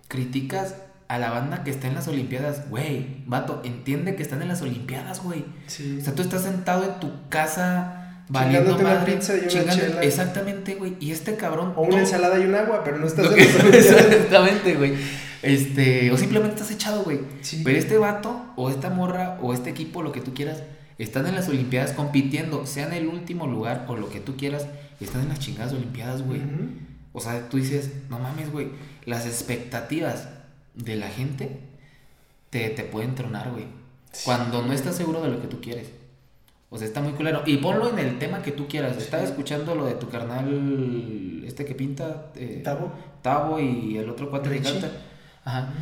Criticas a la banda que está en las Olimpiadas, güey, vato, entiende que están en las Olimpiadas, güey. sí. O sea, tú estás sentado en tu casa, valiendo madre, pizza y una chingando- chela. Exactamente, güey. Y este cabrón. O una todo- ensalada y un agua, pero no estás en los Olimpiadas. Exactamente, güey. Este, o simplemente estás echado, güey. Sí. Pero este vato, o esta morra, o este equipo, lo que tú quieras, están en las Olimpiadas compitiendo, sea en el último lugar o lo que tú quieras, están en las chingadas Olimpiadas, güey. O sea, tú dices, no mames, güey, las expectativas de la gente te, te pueden tronar, güey. Sí. Cuando no estás seguro de lo que tú quieres. O sea, está muy culero. Y ponlo en el tema que tú quieras. Sí. Estaba escuchando lo de tu carnal, este que pinta. eh, Tabo. Tavo y el otro cuate que Richie. canta. Ajá.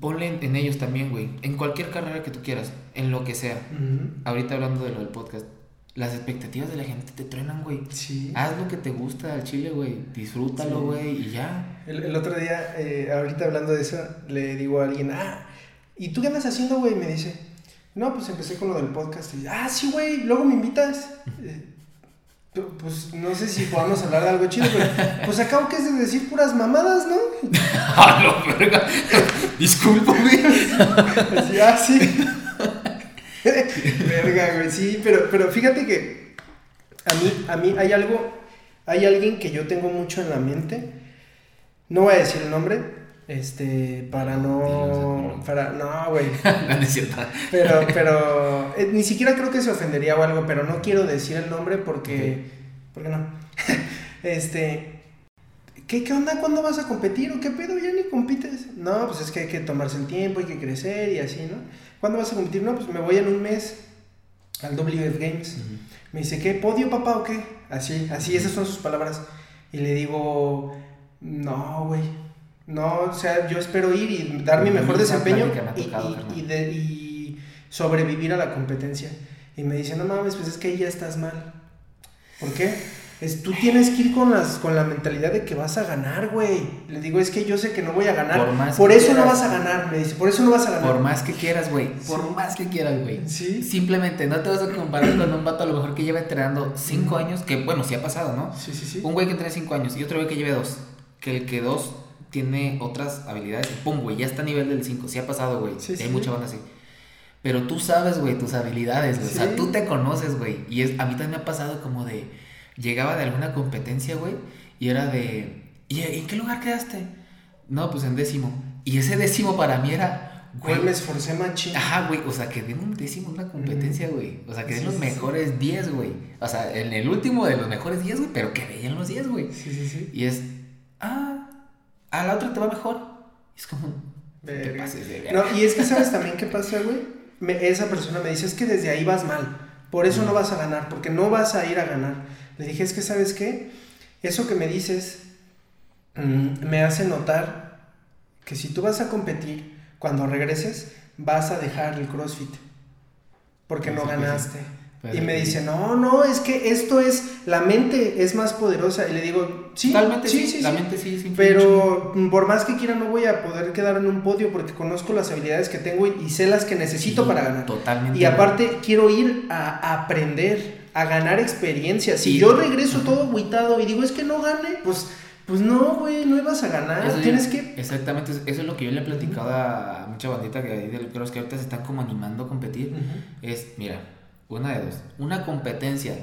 Ponle en, en ellos también, güey. En cualquier carrera que tú quieras, en lo que sea. Ujú. Ahorita hablando de lo del podcast, las expectativas de la gente te truenan, güey. Sí. Haz lo que te gusta al chile, güey. Disfrútalo, Sí. güey, y ya. El, el otro día, eh, ahorita hablando de eso, le digo a alguien, ah, ¿y tú qué andas haciendo, güey? Me dice, no, pues empecé con lo del podcast. Y, ah, sí, güey, luego me invitas. Eh, pu- pues no sé si podamos hablar de algo chido, pero pues acabo que es de decir puras mamadas, ¿no? ¡A la verga! Discúlpame. Así, ah, sí. Verga, güey, sí, pero, pero fíjate que a mí, a mí hay algo, hay alguien que yo tengo mucho en la mente. No voy a decir el nombre, este, para no, para, no, güey. no, no es cierto. Pero, pero, eh, ni siquiera creo que se ofendería o algo, pero no quiero decir el nombre porque, ¿por qué no? Este, ¿qué, ¿qué onda? ¿Cuándo vas a competir? ¿O qué pedo? Ya ni compites. No, pues es que hay que tomarse el tiempo, hay que crecer y así, ¿no? ¿Cuándo vas a competir? No, pues me voy en un mes al WF Games. Me dice, ¿qué? ¿Podio, papá, o qué? Así, así, esas son sus palabras. Y le digo, no, güey. No, o sea, yo espero ir y dar mi mejor desempeño y, tocado, y- carnal. y de- y sobrevivir a la competencia. Y me dice, no mames, pues es que ahí ya estás mal. ¿Por qué? Es, tú tienes que ir con, las, con la mentalidad de que vas a ganar, güey. Le digo, es que yo sé que no voy a ganar. Por más eso no vas a ganar, me dice, por eso no vas a ganar. Por más que quieras, güey. Por Sí. más que quieras, güey. Sí. Simplemente no te vas a comparar con un vato a lo mejor que lleva entrenando 5 Ujú. años, que bueno, sí ha pasado, ¿no? Sí, sí, sí. Un güey que tiene 5 años y otro güey que lleve 2. Que el que 2 tiene otras habilidades pum, güey, ya está a nivel del 5. Sí ha pasado, güey. Sí, y hay sí. mucha banda así. Pero tú sabes, güey, tus habilidades, güey. O sea, Sí. tú te conoces, güey. Y es, a mí también me ha pasado como de. Llegaba de alguna competencia, güey, y era de. ¿Y en qué lugar quedaste? No, pues en décimo. Y ese décimo para mí era. Güey, me esforcé machín. Ajá, güey, o sea, quedé en un décimo en una competencia, güey. O sea, quedé en Sí, los sí, sí. mejores 10, güey. O sea, en el último de los mejores 10, güey, pero quedé en los 10, güey. Sí, sí, sí. Y es, ah, a la otra te va mejor. Y es como, te pases de. No, y es que sabes también qué pasa, güey. Me- esa persona me dice, es que desde ahí vas mal. Por eso no vas a ganar, porque no vas a ir a ganar. Le dije, es que sabes qué, eso que me dices mm, me hace notar que si tú vas a competir, cuando regreses, vas a dejar el CrossFit. Porque no ganaste. Y me dice, no, no, es que esto es, la mente es más poderosa. Y le digo, sí, Totalmente sí, sí, sí, la sí. mente sí, sí. Pero mm, por más que quiera no voy a poder quedar en un podio porque conozco las habilidades que tengo y, y sé las que necesito para ganar. Totalmente. Y aparte quiero ir a, aprender, a ganar experiencia. Si yo regreso todo agüitado y digo es que no gane, pues, pues no, güey, no ibas a ganar. Eso yo- Tienes que... Exactamente, eso es lo que yo le he platicado a mucha bandita que hay de los que ahorita se están como animando a competir. Es, mira, una de dos. Una competencia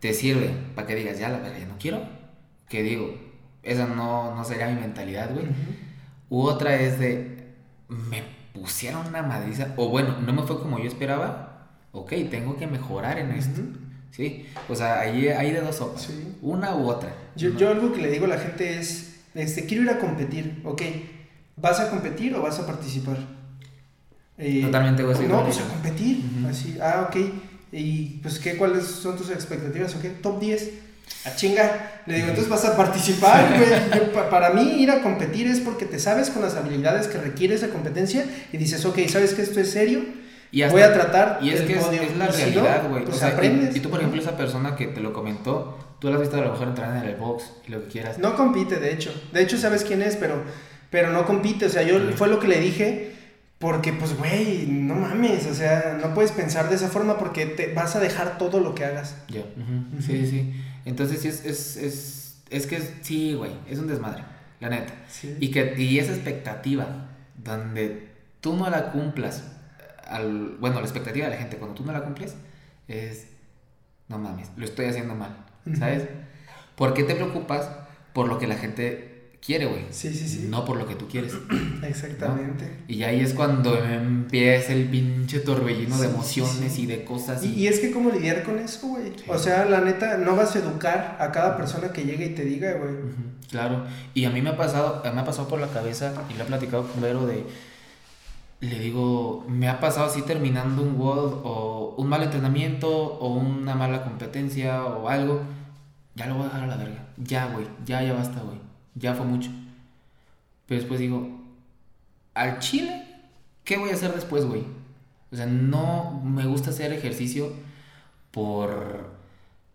te sirve para que digas, ya la verga, ya no quiero. Que digo, esa no, no sería mi mentalidad, güey. U otra es de, me pusieron una madriza, o bueno, no me fue como yo esperaba. Ok, tengo que mejorar en esto. Sí, o sea, ahí hay de dos sopas. Sí. Una u otra. Yo, yo algo que le digo a la gente es, este, quiero ir a competir, ok, ¿vas a competir o vas a participar? Eh, Totalmente, sí, No, pues a competir, así, ah, ok, y pues, ¿qué, ¿cuáles son tus expectativas? Ok, top 10, a chinga, le digo, entonces vas a participar, güey, Yo, para mí ir a competir es porque te sabes con las habilidades que requiere esa competencia y dices, ok, ¿sabes que esto es serio? Y hasta- Voy a tratar Y es que es, es la Y realidad, güey. pues o sea, y- aprendes. Y, tú, por ejemplo, esa persona que te lo comentó, tú la has visto a lo mejor entrar en el box y lo que quieras. No compite, de hecho. De hecho, sabes quién es, pero, pero no compite. O sea, yo Ujú. fue lo que le dije. Porque, pues, güey, no mames. O sea, no puedes pensar de esa forma porque te vas a dejar todo lo que hagas. Yo. Ujú. Sí, sí. Entonces, sí, es, es, es, es que es- sí, güey, es un desmadre, la neta. Sí. Y, que, y esa expectativa, donde tú no la cumplas, al, bueno, la expectativa de la gente, cuando tú no la cumples, es, no mames, lo estoy haciendo mal. ¿sabes? ¿Por qué te preocupas por lo que la gente quiere, güey. Sí, sí, sí. No por lo que tú quieres. Exactamente. Y ahí es cuando empieza el pinche torbellino de emociones sí. y de cosas. Y, y es que cómo lidiar con eso, güey. Sí. O sea, la neta, no vas a educar a cada persona que llegue y te diga, güey. Claro, y a mí me ha pasado, me ha pasado por la cabeza y lo he platicado con Vero de, le digo, me ha pasado así terminando un WOD o un mal entrenamiento o una mala competencia o algo, ya lo voy a dejar a la verga, ya güey, ya, ya basta güey, ya fue mucho. Pero después digo, al chile, ¿qué voy a hacer después güey? O sea, no me gusta hacer ejercicio por,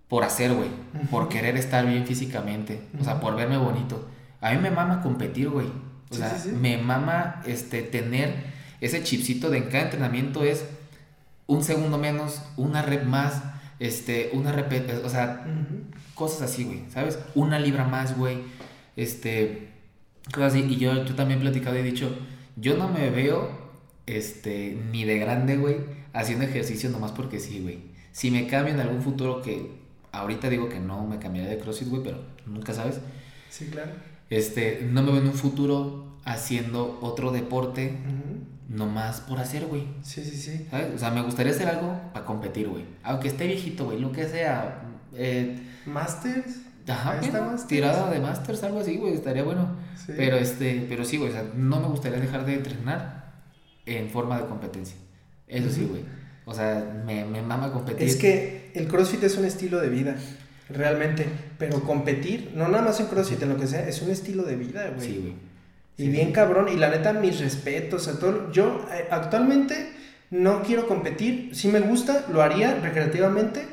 por hacer, güey. Por querer estar bien físicamente. O sea, por verme bonito. A mí me mama competir, güey. O Sí, sea, sí, sí. me mama este, tener ese chipcito de en cada entrenamiento es un segundo menos, una rep más, este, una rep, o sea, cosas así, güey, ¿sabes? Una libra más, güey. Este, cosas así. Y yo, yo también he platicado y he dicho, yo no me veo, este, ni de grande, güey, haciendo ejercicio nomás porque sí, güey. Si me cambio en algún futuro que ahorita digo que no me cambiaré de CrossFit, güey, pero nunca sabes. Sí, claro. Este, no me veo en un futuro haciendo otro deporte nomás por hacer, güey. Sí, sí, sí. ¿Sabes? O sea, me gustaría hacer algo para competir, güey. Aunque esté viejito, güey, lo que sea. Eh, Masters. Ajá, Masters. tirada de Masters, algo así, güey, estaría bueno. Sí. Pero este, pero sí, güey, o sea, no me gustaría dejar de entrenar en forma de competencia. Eso sí, güey. O sea, me, me mama competir. Es que el CrossFit es un estilo de vida, realmente. Pero competir, no nada más en CrossFit, en lo que sea, es un estilo de vida, güey. Sí, güey. Y Sí. bien cabrón, y la neta, mis respetos a todo. Yo eh, actualmente no quiero competir, sí me gusta, lo haría recreativamente,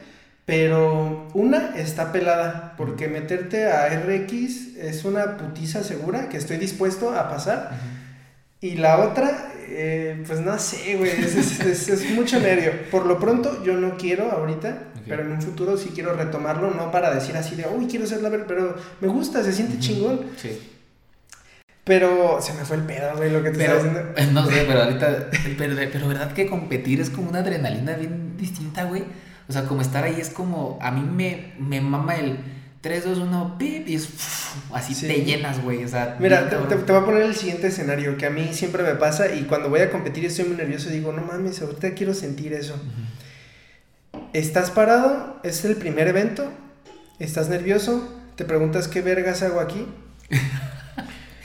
pero una está pelada, porque meterte a RX es una putiza segura que estoy dispuesto a pasar. Y la otra, eh, pues no sé, güey, es, es- es- es mucho nervio. Por lo pronto, yo no quiero ahorita, Ok. pero en un futuro sí quiero retomarlo, no para decir así de, uy, quiero ser la ver, pero me gusta, se siente Ujú. chingón. Sí. Pero se me fue el pedo, güey, lo que te Pero, estaba diciendo. no sé, pero ahorita, pero, pero verdad que competir es como una adrenalina bien distinta, güey. O sea, como estar ahí es como, a mí me, me mama el 3, 2, 1, pip, y es así Sí. te llenas, güey. O sea, Mira, te, te- te voy a poner el siguiente escenario que a mí siempre me pasa y cuando voy a competir estoy muy nervioso y digo, no mames, ahorita quiero sentir eso. Estás parado, es el primer evento, estás nervioso, te preguntas qué vergas hago aquí.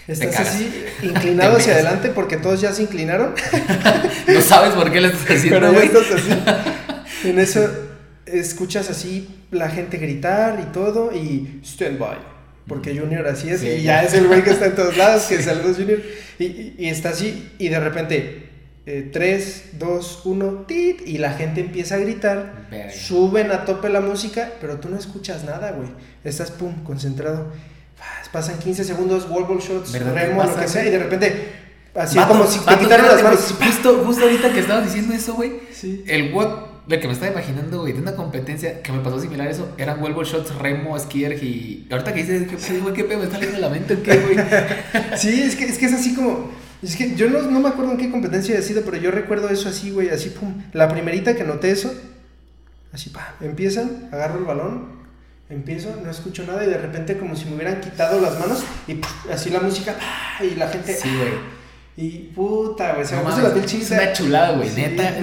Estás así, inclinado hacia adelante porque todos ya se inclinaron, No sabes por qué lo estás haciendo, pero ya estás así. En eso escuchas así la gente gritar y todo y stand by. Porque Junior así es Sí. y ya es el güey que está en todos lados, que saludos Junior. Y, y- y está así y de repente 3, 2, 1, tit y la gente empieza a gritar. Verga. Suben a tope la música, pero tú no escuchas nada, güey. Estás, pum, concentrado. Pasan 15 segundos, wall ball shots, ¿Verdad que remo, lo que sea, y de repente, así Vato, como si te vato, quitaran las manos. Justo, justo ahorita que estabas diciendo eso, güey. Sí. El WOD, lo que me estaba imaginando, güey, de una competencia que me pasó similar a eso, eran Wellball Shots, Remo, Skier y. Ahorita que dices, ¿qué pedo, güey? ¿Qué pedo? ¿Me está leyendo la mente qué, güey? Sí, es que, es que es así como. Es que yo no, no me acuerdo en qué competencia he sido, pero yo recuerdo eso así, güey, así, pum. La primerita que noté eso, así, pa, empiezan, agarro el balón, empiezo, no escucho nada y de repente como si me hubieran quitado las manos y puf, así la música, pa, y la gente. Sí, güey. Y puta, güey, se No me puso la piel es chinita. una chulada, güey, Sí, neta.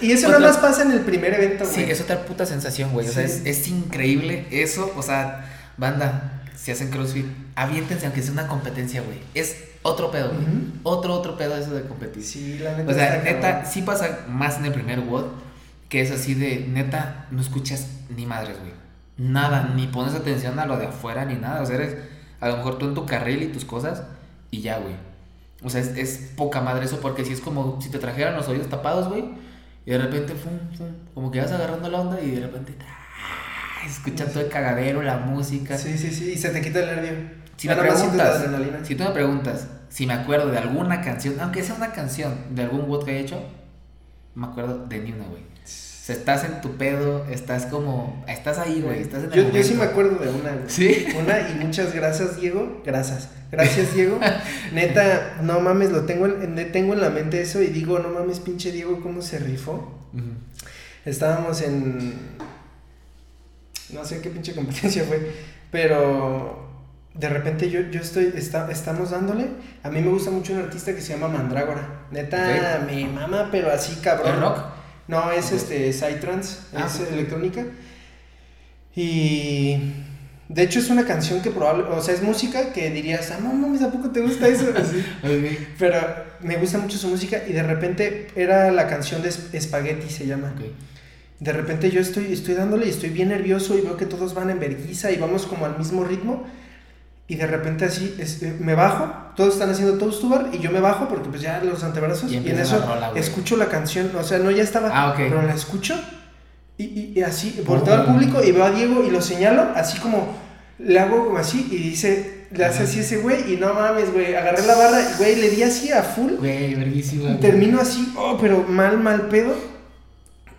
Y eso nada más pasa en el primer evento, güey. Sí, es otra puta sensación, güey. O sea, es, es increíble eso. O sea, banda, si hacen CrossFit, aviéntense aunque sea una competencia, güey. Es otro pedo, güey. Otro, otro pedo eso de competir. Sí, la neta. O sea, neta, sí pasa más en el primer WOD, que es así de, neta, no escuchas ni madres, güey. Nada, ni pones atención a lo de afuera ni nada. O sea, eres a lo mejor tú en tu carril y tus cosas y ya, güey. O sea, es, es poca madre eso porque si es como si te trajeran los oídos tapados, güey, y de repente, fum, fum, como que vas agarrando la onda y de repente, ¡ah! escuchas todo el cagadero, la música. Sí, sí, sí, y se te quita el nervio. Si me preguntas, si tú me preguntas si me acuerdo de alguna canción, aunque sea una canción de algún WOD que haya hecho, me acuerdo de ni una, güey. Sea, estás en tu pedo, estás como, estás ahí, güey, estás en el Yo, yo sí me acuerdo de una, güey. ¿Sí? Una y muchas gracias, Diego. Gracias. Gracias, Diego. Neta, no mames, lo tengo en, en- tengo en la mente eso y digo, no mames, pinche Diego, cómo se rifó. Estábamos en. No sé qué pinche competencia fue, pero de repente yo, yo estoy, está, estamos dándole. A mí me gusta mucho un artista que se llama Mandrágora. Neta, mi mamá, pero así cabrón. ¿Es rock? No, es Ok. este Psytrance, Ah, es electrónica. Y de hecho es una canción que probable, o sea, es música que dirías, ah, no mames, ¿a poco te gusta eso? Así. Pero me gusta mucho su música y de repente era la canción de Spaghetti, se llama. De repente yo estoy, estoy dándole y estoy bien nervioso y veo que todos van en vergüenza y vamos como al mismo ritmo. Y de repente así este, me bajo, todos están haciendo toast to bar y yo me bajo porque pues ya los antebrazos Y y, en eso la rola, escucho la canción, o sea, no ya estaba, Ah, ok. pero la escucho y, y- y así volteo al Oh. público y veo a Diego y lo señalo así como le hago como así y dice, le hace así ese güey y no mames, güey, agarré la barra y güey, le di así a full Güey, verguísima. termino así, oh, pero mal, mal pedo.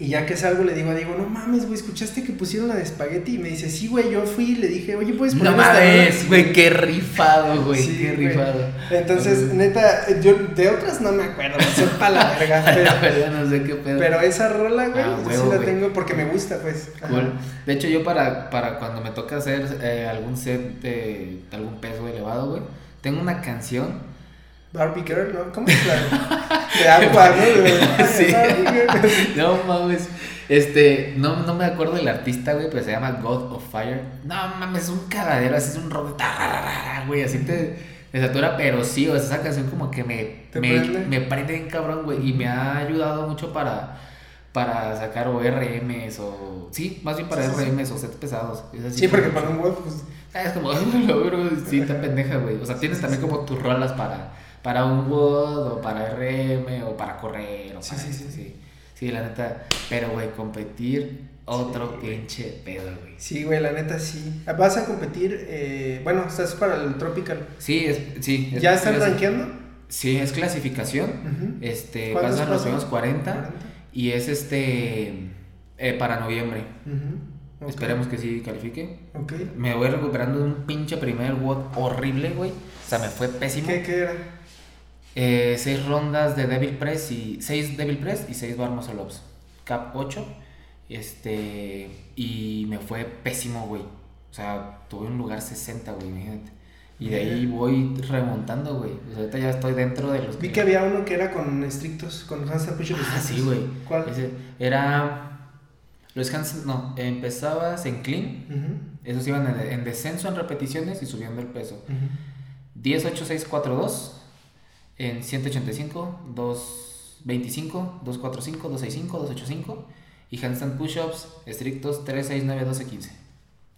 Y ya que salgo le digo a Diego, no mames, güey, ¿escuchaste que pusieron la de espagueti? Y me dice, sí, güey, yo fui y le dije, oye, ¿puedes poner No mames, rola?" güey, qué rifado, güey, Sí, qué güey. rifado. Entonces, neta, yo de otras no me acuerdo, sepa la verga. La Pero, verdad no sé qué pedo. pero esa rola, güey, Ah, huevo, sí la güey. tengo porque me gusta, pues. Cool. De hecho, yo para, para cuando me toca hacer eh, algún set de, de algún peso elevado, güey, tengo una canción. Barbie Girl, ¿no? ¿Cómo es la de agua, no? Sí. No mames. Este, no, no me acuerdo del artista, güey, pero se llama God of Fire. No mames, es un cagadero, así es un rock, güey, así te, te satura, pero sí, o sea, esa canción como que me, ¿Te me, prende? me prende bien cabrón, güey, y me ha ayudado mucho para, para sacar o RMs o, sí, más bien para Sí, sí, sí. RMs o sets pesados. Es Sí, porque para un web, pues. Ah, Es como, sí, está pendeja, güey. O sea, tienes también como tus rolas para, para un WOD o para RM o para correr o Sí, para sí, sí. sí. Sí, la neta. Pero, güey, competir, otro Sí, pinche pedo, güey. Sí, güey, la neta sí. Vas a competir, eh, bueno, estás para el Tropical. Sí, es, sí. es- ¿Ya están es- rankeando? Sí, es clasificación. Este, ¿Cuántos pasan los primeros 40 y es este eh, para noviembre. Ok. Esperemos que sí califique. Ok. Me voy recuperando de un pinche primer WOD horrible, güey. O sea, me fue pésimo. ¿Qué, qué era? Eh, seis rondas de Devil Press y seis Devil Press y seis Bar Muscle Ups. Cap 8. Este. Y me fue pésimo, güey. O sea, tuve un lugar 60, güey, imagínate. Y de ahí voy remontando, güey. O sea, ahorita ya estoy dentro de los Vi que había uno que era con estrictos, con handstand push-up Ah, estrictos. sí, güey. ¿Cuál? Ese era. Los hands. No, empezabas en clean. Ujú, Esos iban en, en descenso en repeticiones y subiendo el peso. ujú. 10, 8, 6, 4, 2 en 185, 225, 245, 265, 285 y handstand push-ups estrictos 3, 6, 9, 12, 15.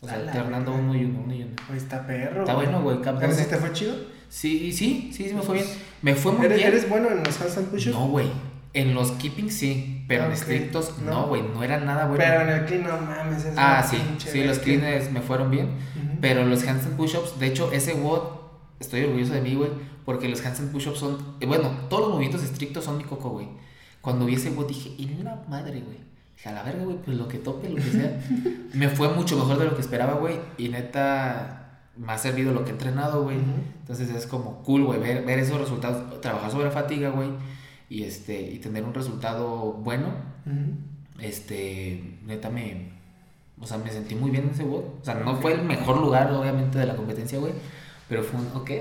O sea, alternando uno y uno, uno y uno. Oye, está perro. Está bueno, güey, ¿Pero 12. si te fue chido? Sí, sí, sí, sí me fue bien. Me fue muy ¿Eres, bien. eres bueno en los handstand push-up? No, güey. En los keeping sí, pero Ah, en ok. estrictos No. güey, no era nada bueno. Pero en el clean, no mames. es ah, sí, sí, los cleans me fueron bien. Pero los handstand push-ups, de hecho, ese WOD, estoy orgulloso de mí, güey, porque los handstand push-ups son, eh, bueno, todos los movimientos estrictos son mi coco, güey. Cuando vi ese WOD dije, y la madre, güey. Dije, a la verga, güey, pues lo que tope, lo que sea. me fue mucho mejor de lo que esperaba, güey, y neta, me ha servido lo que he entrenado, güey. Ujú. Entonces es como cool, güey, ver, ver esos resultados, trabajar sobre fatiga, güey, y, este, y tener un resultado bueno, este, neta me, o sea, me sentí muy bien en ese WOD. O sea, no fue el mejor lugar, obviamente, de la competencia, güey, pero fue un, ok,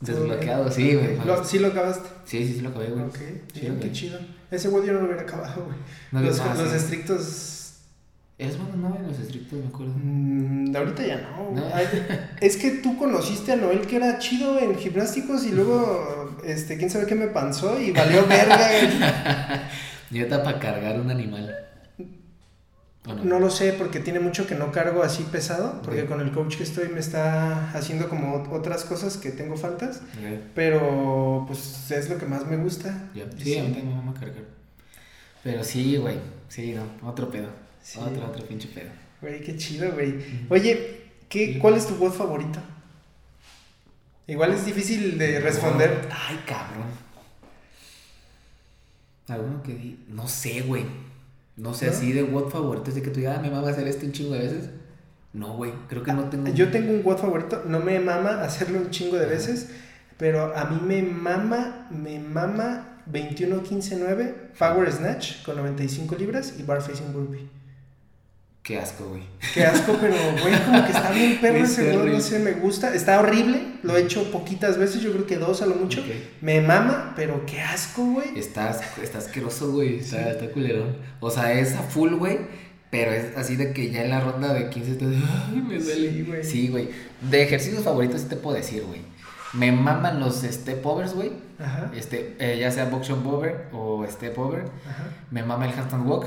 desbloqueado, sí, güey. Lo- sí lo acabaste. Sí, sí, sí lo acabé, güey. Ok, Sí, bien, lo qué chido. Ese güey yo no lo hubiera acabado, güey. No, los, los sí. estrictos. Eres bueno, no, en los estrictos, me acuerdo. mm, ahorita ya no. No. Ay, es que tú conociste a Noel que era chido en gimnásticos y luego, este, quién sabe qué me panzó y valió verga. Neta para cargar un animal. ¿O no? Lo sé porque tiene mucho que no cargo así pesado, porque con el coach que estoy me está haciendo como otras cosas que tengo faltas, pero pues es lo que más me gusta. Y Sí, a mí también me vamos a cargar. Pero sí, güey, sí, no, otro pedo. Sí. Otro, otro pinche pedo. Güey, qué chido, güey. Oye, ¿qué, Sí. ¿cuál es tu voz favorito? Igual es difícil de responder. Ay, cabrón. Alguno que di. No sé, güey. No sé, ¿No? así de what favorito. Es de que tú ya me va a hacer esto un chingo de veces. No, güey. Creo que no tengo. Yo tengo un WOD favorito, no me mama hacerlo un chingo de veces, pero a mí me mama, me mama 21-15-9, Power Snatch con 95 libras y Bar Facing Burpee. Qué asco, güey. Qué asco, pero güey, como que está bien perro Güey, ese está juego, no sé, me gusta. Está horrible, lo he hecho poquitas veces, yo creo que dos a lo mucho. Me mama, pero qué asco, güey. Estás, está asqueroso, güey. Está, está culerón. O sea, es a full, güey. Pero es así de que ya en la ronda de 15 te ay, me duele. Sí, güey. Sí, güey. De ejercicios favoritos sí te puedo decir, güey. Me maman los step overs, güey. Ajá, Este, eh, ya sea box jump over o step over. ajá. Me mama el handstand walk.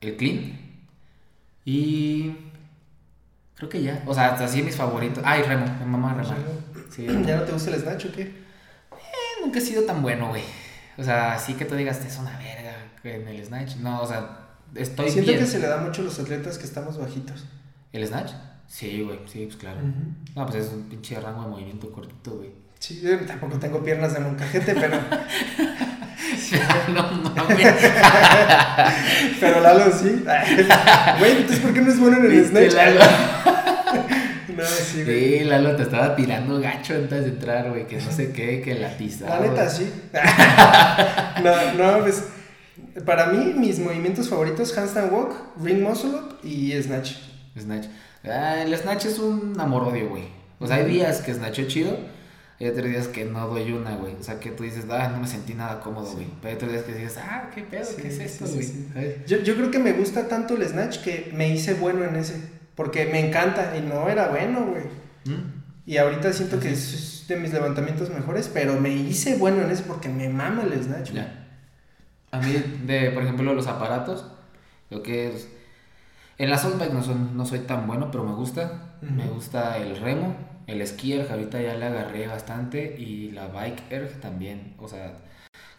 El clean. Y. Creo que ya. O sea, así mis favoritos. Ah, y remo. Me mama remar. Sí, ¿Ya no te gusta el snatch o qué? Eh, nunca he sido tan bueno, güey. O sea, así que tú digas, es una verga en el snatch. No, o sea, estoy Siento bien. que se le da mucho a los atletas que estamos bajitos. ¿El snatch? Sí, güey, sí, pues claro. No, pues es un pinche rango de movimiento cortito, güey. Sí, yo tampoco tengo piernas de moncajete, pero, no mames. pero Lalo sí. Güey, entonces ¿por qué no es bueno en el snatch? Lalo. No, sí, güey. Sí, Lalo te estaba tirando gacho antes de entrar, güey, que no sé qué, que la pizza. La neta, sí. no, no, pues para mí mis movimientos favoritos, handstand walk, ring muscle up y snatch. Snatch. Ah, el snatch es un amor-odio, güey. O sea, hay días que snatcho chido, hay otros días que no doy una, güey. O sea, que tú dices, ah, no me sentí nada cómodo, güey. Pero hay otros días que dices, ah, qué pedo, Sí, qué es esto, güey. Yo, yo creo que me gusta tanto el snatch que me hice bueno en ese, porque me encanta y no era bueno, güey. ¿Mm? Y ahorita siento que es de mis levantamientos mejores, pero me hice bueno en ese porque me mama el snatch. Ya. A mí, de, por ejemplo, los aparatos, lo que es... En la softbike no, son, no soy tan bueno, pero me gusta. Me gusta el remo, el skier, que ahorita ya le agarré bastante, y la bike erg también. O sea,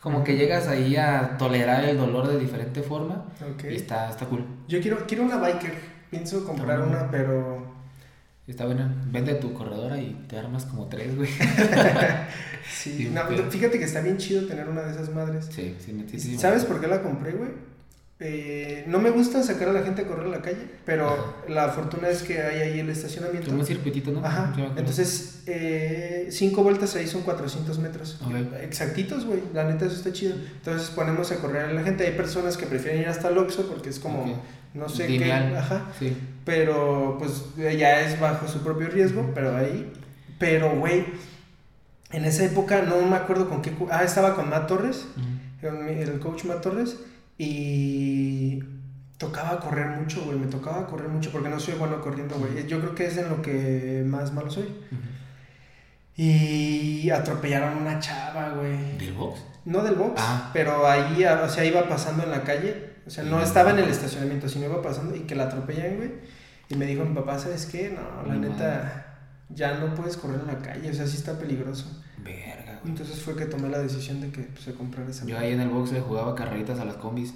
como que llegas ahí a tolerar el dolor de diferente forma Ok. y está, está cool. Yo quiero, quiero una biker. Pienso comprar una, pero. Está buena. Vende tu corredora y te armas como tres, güey. Sí, Sí, no, pero- fíjate que está bien chido tener una de esas madres. Sí, sí, sí, ¿Sabes por qué la compré, güey? Eh, no me gusta sacar a la gente a correr a la calle, pero la fortuna es que hay ahí el estacionamiento. Como un circuitito, ¿no? Ajá, entonces eh, cinco vueltas ahí son 400 metros. Exactitos, güey, la neta eso está chido. Entonces ponemos a correr a la gente. Hay personas que prefieren ir hasta el Oxxo porque es como, no sé Lineal. qué, ajá. Sí. Pero pues ya es bajo su propio riesgo, pero ahí. Pero, güey, en esa época no me acuerdo con qué. Ah, estaba con Matt Torres, el coach Matt Torres, y tocaba correr mucho, güey. Me tocaba correr mucho porque no soy bueno corriendo, güey. Yo creo que es en lo que más malo soy. Y atropellaron a una chava, güey. ¿Del box? No del box, Ah. pero ahí, o sea, iba pasando en la calle. O sea, no Mm. estaba en el estacionamiento, sino iba pasando y que la atropellan, güey. Y me dijo mi papá, ¿sabes qué? No, la neta, ya no puedes correr en la calle, o sea, sí está peligroso. Verga. Entonces fue que tomé la decisión de que pues, se comprara esa. Yo ahí en el box jugaba carreritas a las combis.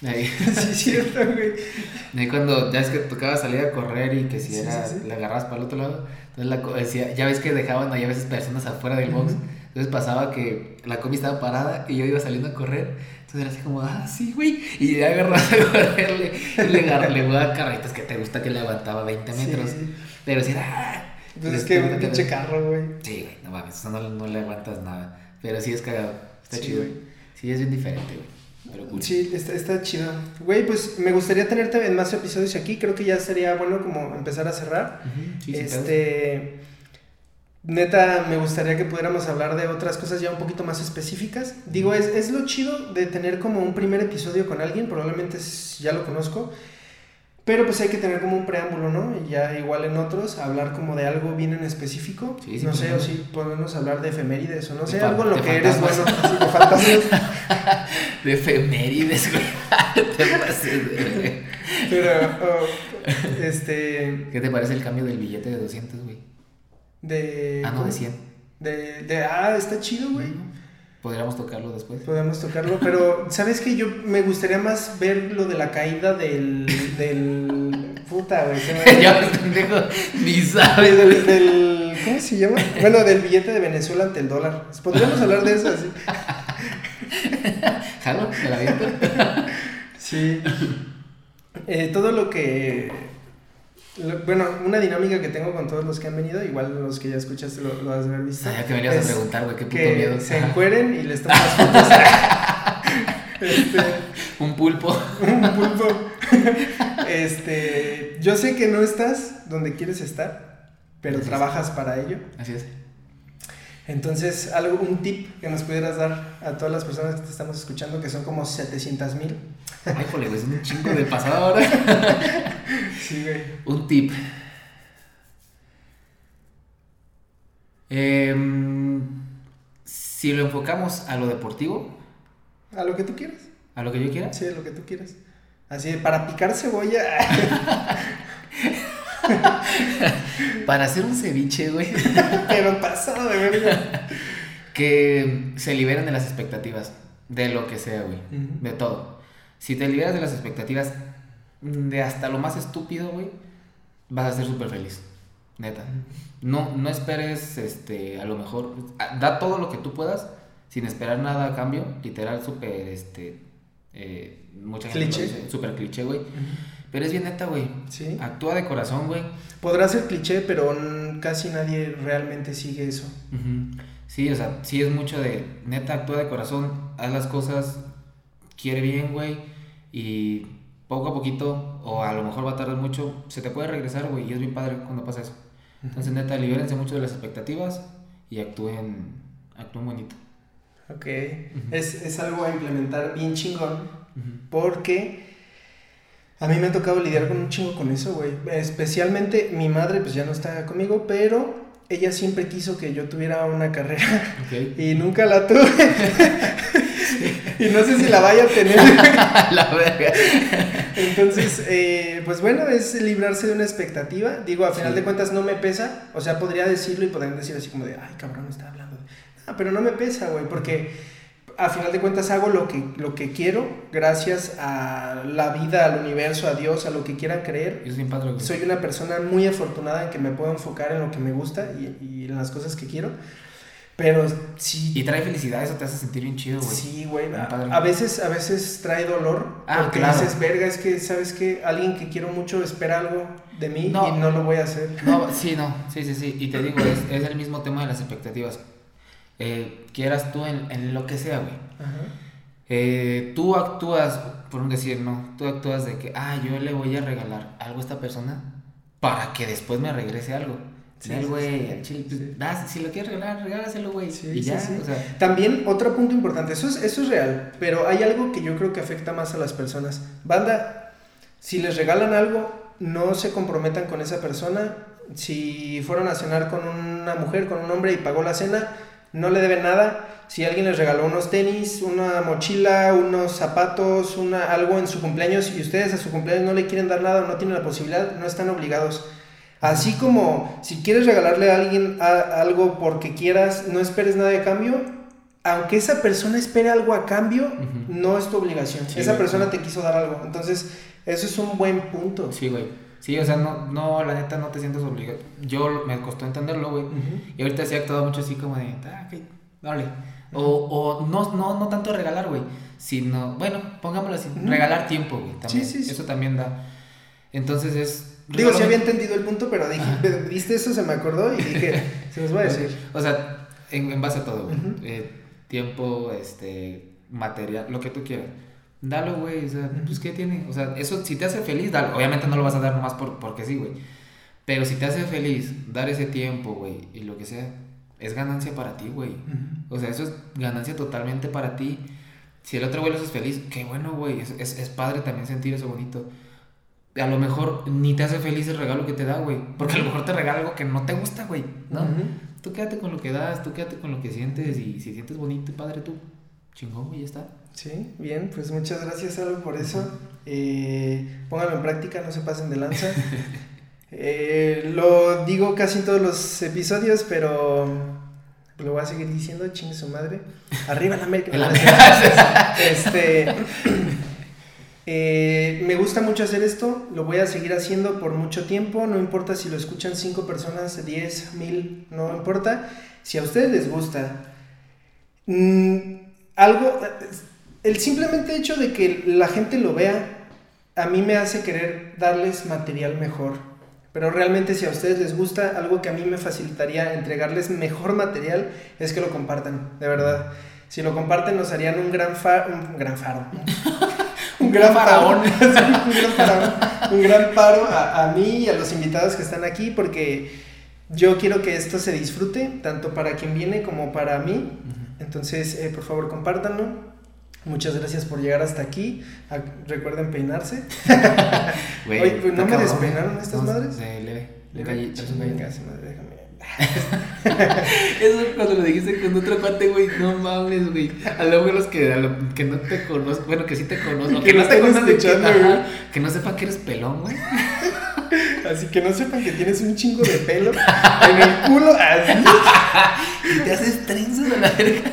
Ahí. sí, cierto, güey. Ahí cuando ya es que tocaba salir a correr y que si Sí, era, sí, sí. le agarrabas para el otro lado, entonces la, decía, ya ves que dejaban ahí a veces personas afuera del box, Ujú. entonces pasaba que la combi estaba parada y yo iba saliendo a correr, entonces era así como, ah, sí, güey, y ya agarraba a correrle, y le, agar- le jugaba carreritas que te gusta que le aguantaba 20 metros, pero si era, ah, Pues es que un pinche carro, güey. Sí, güey, no mames, eso no, no le aguantas nada, pero sí es cagado, está Sí, chido, güey. sí es bien diferente, güey, pero cool. Sí, está, está chido. Güey, pues me gustaría tenerte en más episodios aquí. Creo que ya sería bueno como empezar a cerrar. Ujú, sí, sí, este. Neta, me gustaría que pudiéramos hablar de otras cosas ya un poquito más específicas. Digo, es, es lo chido de tener como un primer episodio con alguien, probablemente es- ya lo conozco, pero pues hay que tener como un preámbulo, ¿no? Y ya igual en otros, hablar como de algo bien en específico. Sí, sí, no sé, o si podemos hablar de efemérides o no sé, algo en lo que eres bueno, así, de fantasmas. De efemérides, güey. Te pases de güey. Pero, oh, este, ¿Qué te parece el cambio del billete de 200, güey? de... Ah, no, de 100. De, de, ah, está chido, güey. Podríamos tocarlo después. Podemos tocarlo, pero ¿sabes qué? Yo me gustaría más ver lo de la caída del. del. Puta, güey. ya, pendejo, ni sabes, del, ¿Cómo se llama? Bueno, del billete de Venezuela ante el dólar. Podríamos hablar de eso así. ¿Jalo? ¿Me la aviento? Sí. Eh, todo lo que. Lo- bueno, una dinámica que tengo con todos los que han venido, igual los que ya escuchaste lo, lo has de haber visto. Sabía que me ibas a preguntar, güey, qué puto que miedo. se encueren y les toman las fotos. este, Un pulpo. un pulpo. este, yo sé que no estás donde quieres estar, pero Así es. trabajas para ello. Así es. Entonces, algo, un tip que nos pudieras dar a todas las personas que te estamos escuchando, que son como 700 mil. Ay, jole, güey, es un chingo del pasado ahora. Sí, güey. Un tip. Em, si lo enfocamos a lo deportivo, A lo que tú quieras. a lo que yo quiera, Sí, a lo que tú quieras. Así, para picar cebolla. para hacer un ceviche, güey, pero pasado de verga. que se liberen de las expectativas, de lo que sea, güey, de todo. Si te liberas de las expectativas de hasta lo más estúpido, güey, vas a ser súper feliz, neta. No, no esperes, este, a lo mejor, da todo lo que tú puedas sin esperar nada a cambio, literal, súper, este, eh, mucha gente Cliché. dice, súper cliché, güey. Pero es bien neta, güey. Sí. Actúa de corazón, güey. Podrá ser cliché, pero casi nadie realmente sigue eso. Sí, o sea, sí es mucho de, neta, actúa de corazón, haz las cosas, quiere bien, güey, y poco a poquito, o a lo mejor va a tardar mucho, se te puede regresar, güey, y es bien padre cuando pasa eso. Entonces, neta, libérense mucho de las expectativas y actúen, actúen bonito. Ok. es, es algo a implementar bien chingón. Porque a mí me ha tocado lidiar con un chingo con eso, güey. Especialmente mi madre, pues ya no está conmigo, pero ella siempre quiso que yo tuviera una carrera Ok. y nunca la tuve. y no sé si la vaya a tener. La verga. Entonces, eh, pues bueno, es librarse de una expectativa. Digo, a final Sí. de cuentas no me pesa. O sea, podría decirlo y podrían decir así como de, ay, cabrón, está hablando. Ah, pero no me pesa, güey, porque a final de cuentas hago lo que, lo que quiero gracias a la vida, al universo, a Dios, a lo que quieran creer. Es bien padre. Soy una persona muy afortunada en que me puedo enfocar en lo que me gusta y, y en las cosas que quiero. Pero sí, Y trae felicidad, eso te hace sentir bien chido, güey. Sí, güey. A, a veces, a veces trae dolor. Ah, porque claro. dices, verga, es que, ¿sabes qué? Alguien que quiero mucho espera algo de mí No. y no lo voy a hacer. No, sí, no, sí, sí, sí. Y te digo, es, es el mismo tema de las expectativas. Eh, quieras tú en, en lo que sea, güey. Eh, tú actúas, por un decir, no, tú actúas de que, ah, yo le voy a regalar algo a esta persona para que después me regrese algo. Sí, güey, sí. Sí. das, si lo quieres regalar, regálaselo, güey. Sí, y sí, ya, sí. o sea, También otro punto importante, eso es, eso es real, pero hay algo que yo creo que afecta más a las personas. Banda, si les regalan algo, no se comprometan con esa persona. Si fueron a cenar con una mujer, con un hombre y pagó la cena, no le deben nada. Si alguien les regaló unos tenis, una mochila, unos zapatos, una, algo en su cumpleaños y ustedes a su cumpleaños no le quieren dar nada o no tienen la posibilidad, no están obligados. Así como si quieres regalarle a alguien a- algo porque quieras, no esperes nada de cambio, aunque esa persona espere algo a cambio, Ujú. no es tu obligación. Sí, esa güey. persona te quiso dar algo. Entonces, eso es un buen punto. sí, güey. Sí, o sea, no, no, la neta no te sientes obligado. Yo me costó entenderlo, güey. Ujú. Y ahorita sí he actuado mucho así como de, ah, ok, dale. O, o no, no, no tanto regalar, güey, sino, bueno, pongámoslo así, regalar tiempo, güey, también. Sí, sí, sí. Eso también da. Entonces es... Digo, sí había entendido el punto, pero dije, viste eso, se me acordó y dije, se los voy a decir. O sea, en, en base a todo, güey. Ujú. Eh, tiempo, este, material, lo que tú quieras. Dalo, güey, o sea, Ujú. pues, ¿qué tiene? O sea, eso, si te hace feliz, dalo. Obviamente no lo vas a dar nomás por, porque sí, güey. Pero si te hace feliz dar ese tiempo, güey, y lo que sea, es ganancia para ti, güey. Ujú. O sea, eso es ganancia totalmente para ti. Si el otro güey lo haces feliz, qué bueno, güey. Es, es, es padre también sentir eso bonito. A lo mejor ni te hace feliz el regalo que te da, güey. Porque a lo mejor te regala algo que no te gusta, güey. ¿no? Tú quédate con lo que das, tú quédate con lo que sientes. Y si sientes bonito y padre tú, chingón, güey, ya está. Sí, bien, pues muchas gracias, Algo, por eso. Eh, pónganlo en práctica, no se pasen de lanza. Eh, lo digo casi en todos los episodios, pero lo voy a seguir diciendo, chingue su madre. Arriba la América. Este, eh, me gusta mucho hacer esto, lo voy a seguir haciendo por mucho tiempo, no importa si lo escuchan 5 personas, 10, 1000, no importa. Si a ustedes les gusta, mm, algo, el simplemente hecho de que la gente lo vea, a mí me hace querer darles material mejor. Pero realmente si a ustedes les gusta, algo que a mí me facilitaría entregarles mejor material es que lo compartan, de verdad. Si lo comparten nos harían un gran, fa- un gran faro. un gran faraón. un gran faraón, un gran paro a, a mí y a los invitados que están aquí porque yo quiero que esto se disfrute tanto para quien viene como para mí. Entonces, eh, por favor, compártanlo. Muchas gracias por llegar hasta aquí. Ah, Recuerden peinarse. Oye, pues, ¿no me despeinaron estas madres? De leve. Chinga su madre, déjame. Eso cuando lo dijiste con otro cuate, güey, no mames, güey. A lo mejor los que, a lo- que no te conozco, bueno, que sí te conozco, Que no te escuchando, que, güey. ajá, que no sepan que eres pelón, güey. Así que no sepan que tienes un chingo de pelo en el culo. Así. Y te haces trenzas a la verga.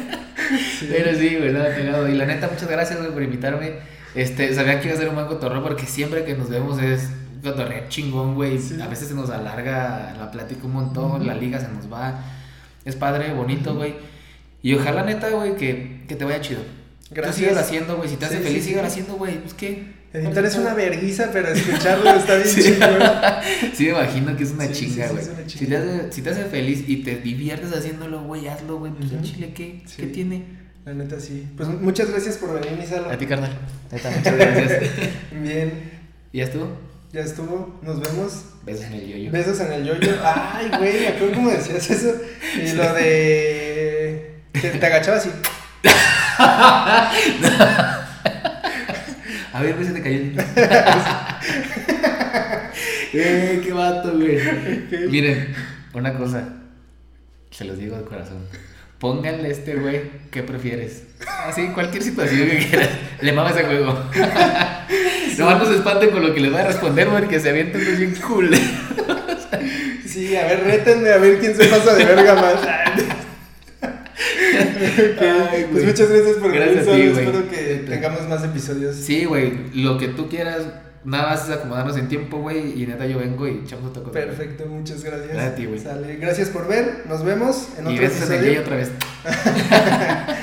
Sí. Pero sí, güey, nada pegado. Y la neta, muchas gracias, güey, por invitarme. Este, sabía que iba a ser un buen cotorreo porque siempre que nos vemos es un cotorreo chingón, güey. Sí. A veces se nos alarga la plática un montón, la liga se nos va. Es padre, bonito, güey. Y ojalá, neta, güey, que, que te vaya chido. Gracias. Tú síguelo haciendo, güey. Si te hace Sí, feliz, sí, haciendo, güey. Pues qué. Editar es una verguiza, pero escucharlo está bien Sí. chingón. Sí, me imagino que es una chinga, güey. si, te hace, si te hace feliz y te diviertes haciéndolo, güey, hazlo, güey. Pues en Ujú. Chile, ¿qué? ¿Qué tiene? La neta sí. Pues muchas gracias por venir, Misalo. A ti, carnal. Neta, muchas gracias. Bien, ¿Y ya estuvo? Ya estuvo. Nos vemos. Besos en el yoyo. Besos en el yoyo. Ay, güey, me acuerdo cómo decías eso. Y lo de. que te agachabas y. A ver, güey, se te cayó el Eh, qué vato, güey. Miren, una cosa. Se los digo de corazón. Pónganle a este güey, ¿qué prefieres? Así, cualquier situación que quieras. Le mama ese juego. Nomás no se espanten con lo que les va a responder, güey, que se avienten pues bien cool. Sí, a ver, rétenme a ver quién se pasa de verga más. Ay, pues muchas gracias por Gracias venir. a ti, espero que tengamos más episodios. Sí, güey, lo que tú quieras. Nada más es acomodarnos en tiempo, güey. Y neta, yo vengo y echamos otro cotorreo. Perfecto, muchas gracias. Gracias a ti, güey. Sale. Gracias por ver. Nos vemos en Y otro gracias a episodio. Jay otra vez.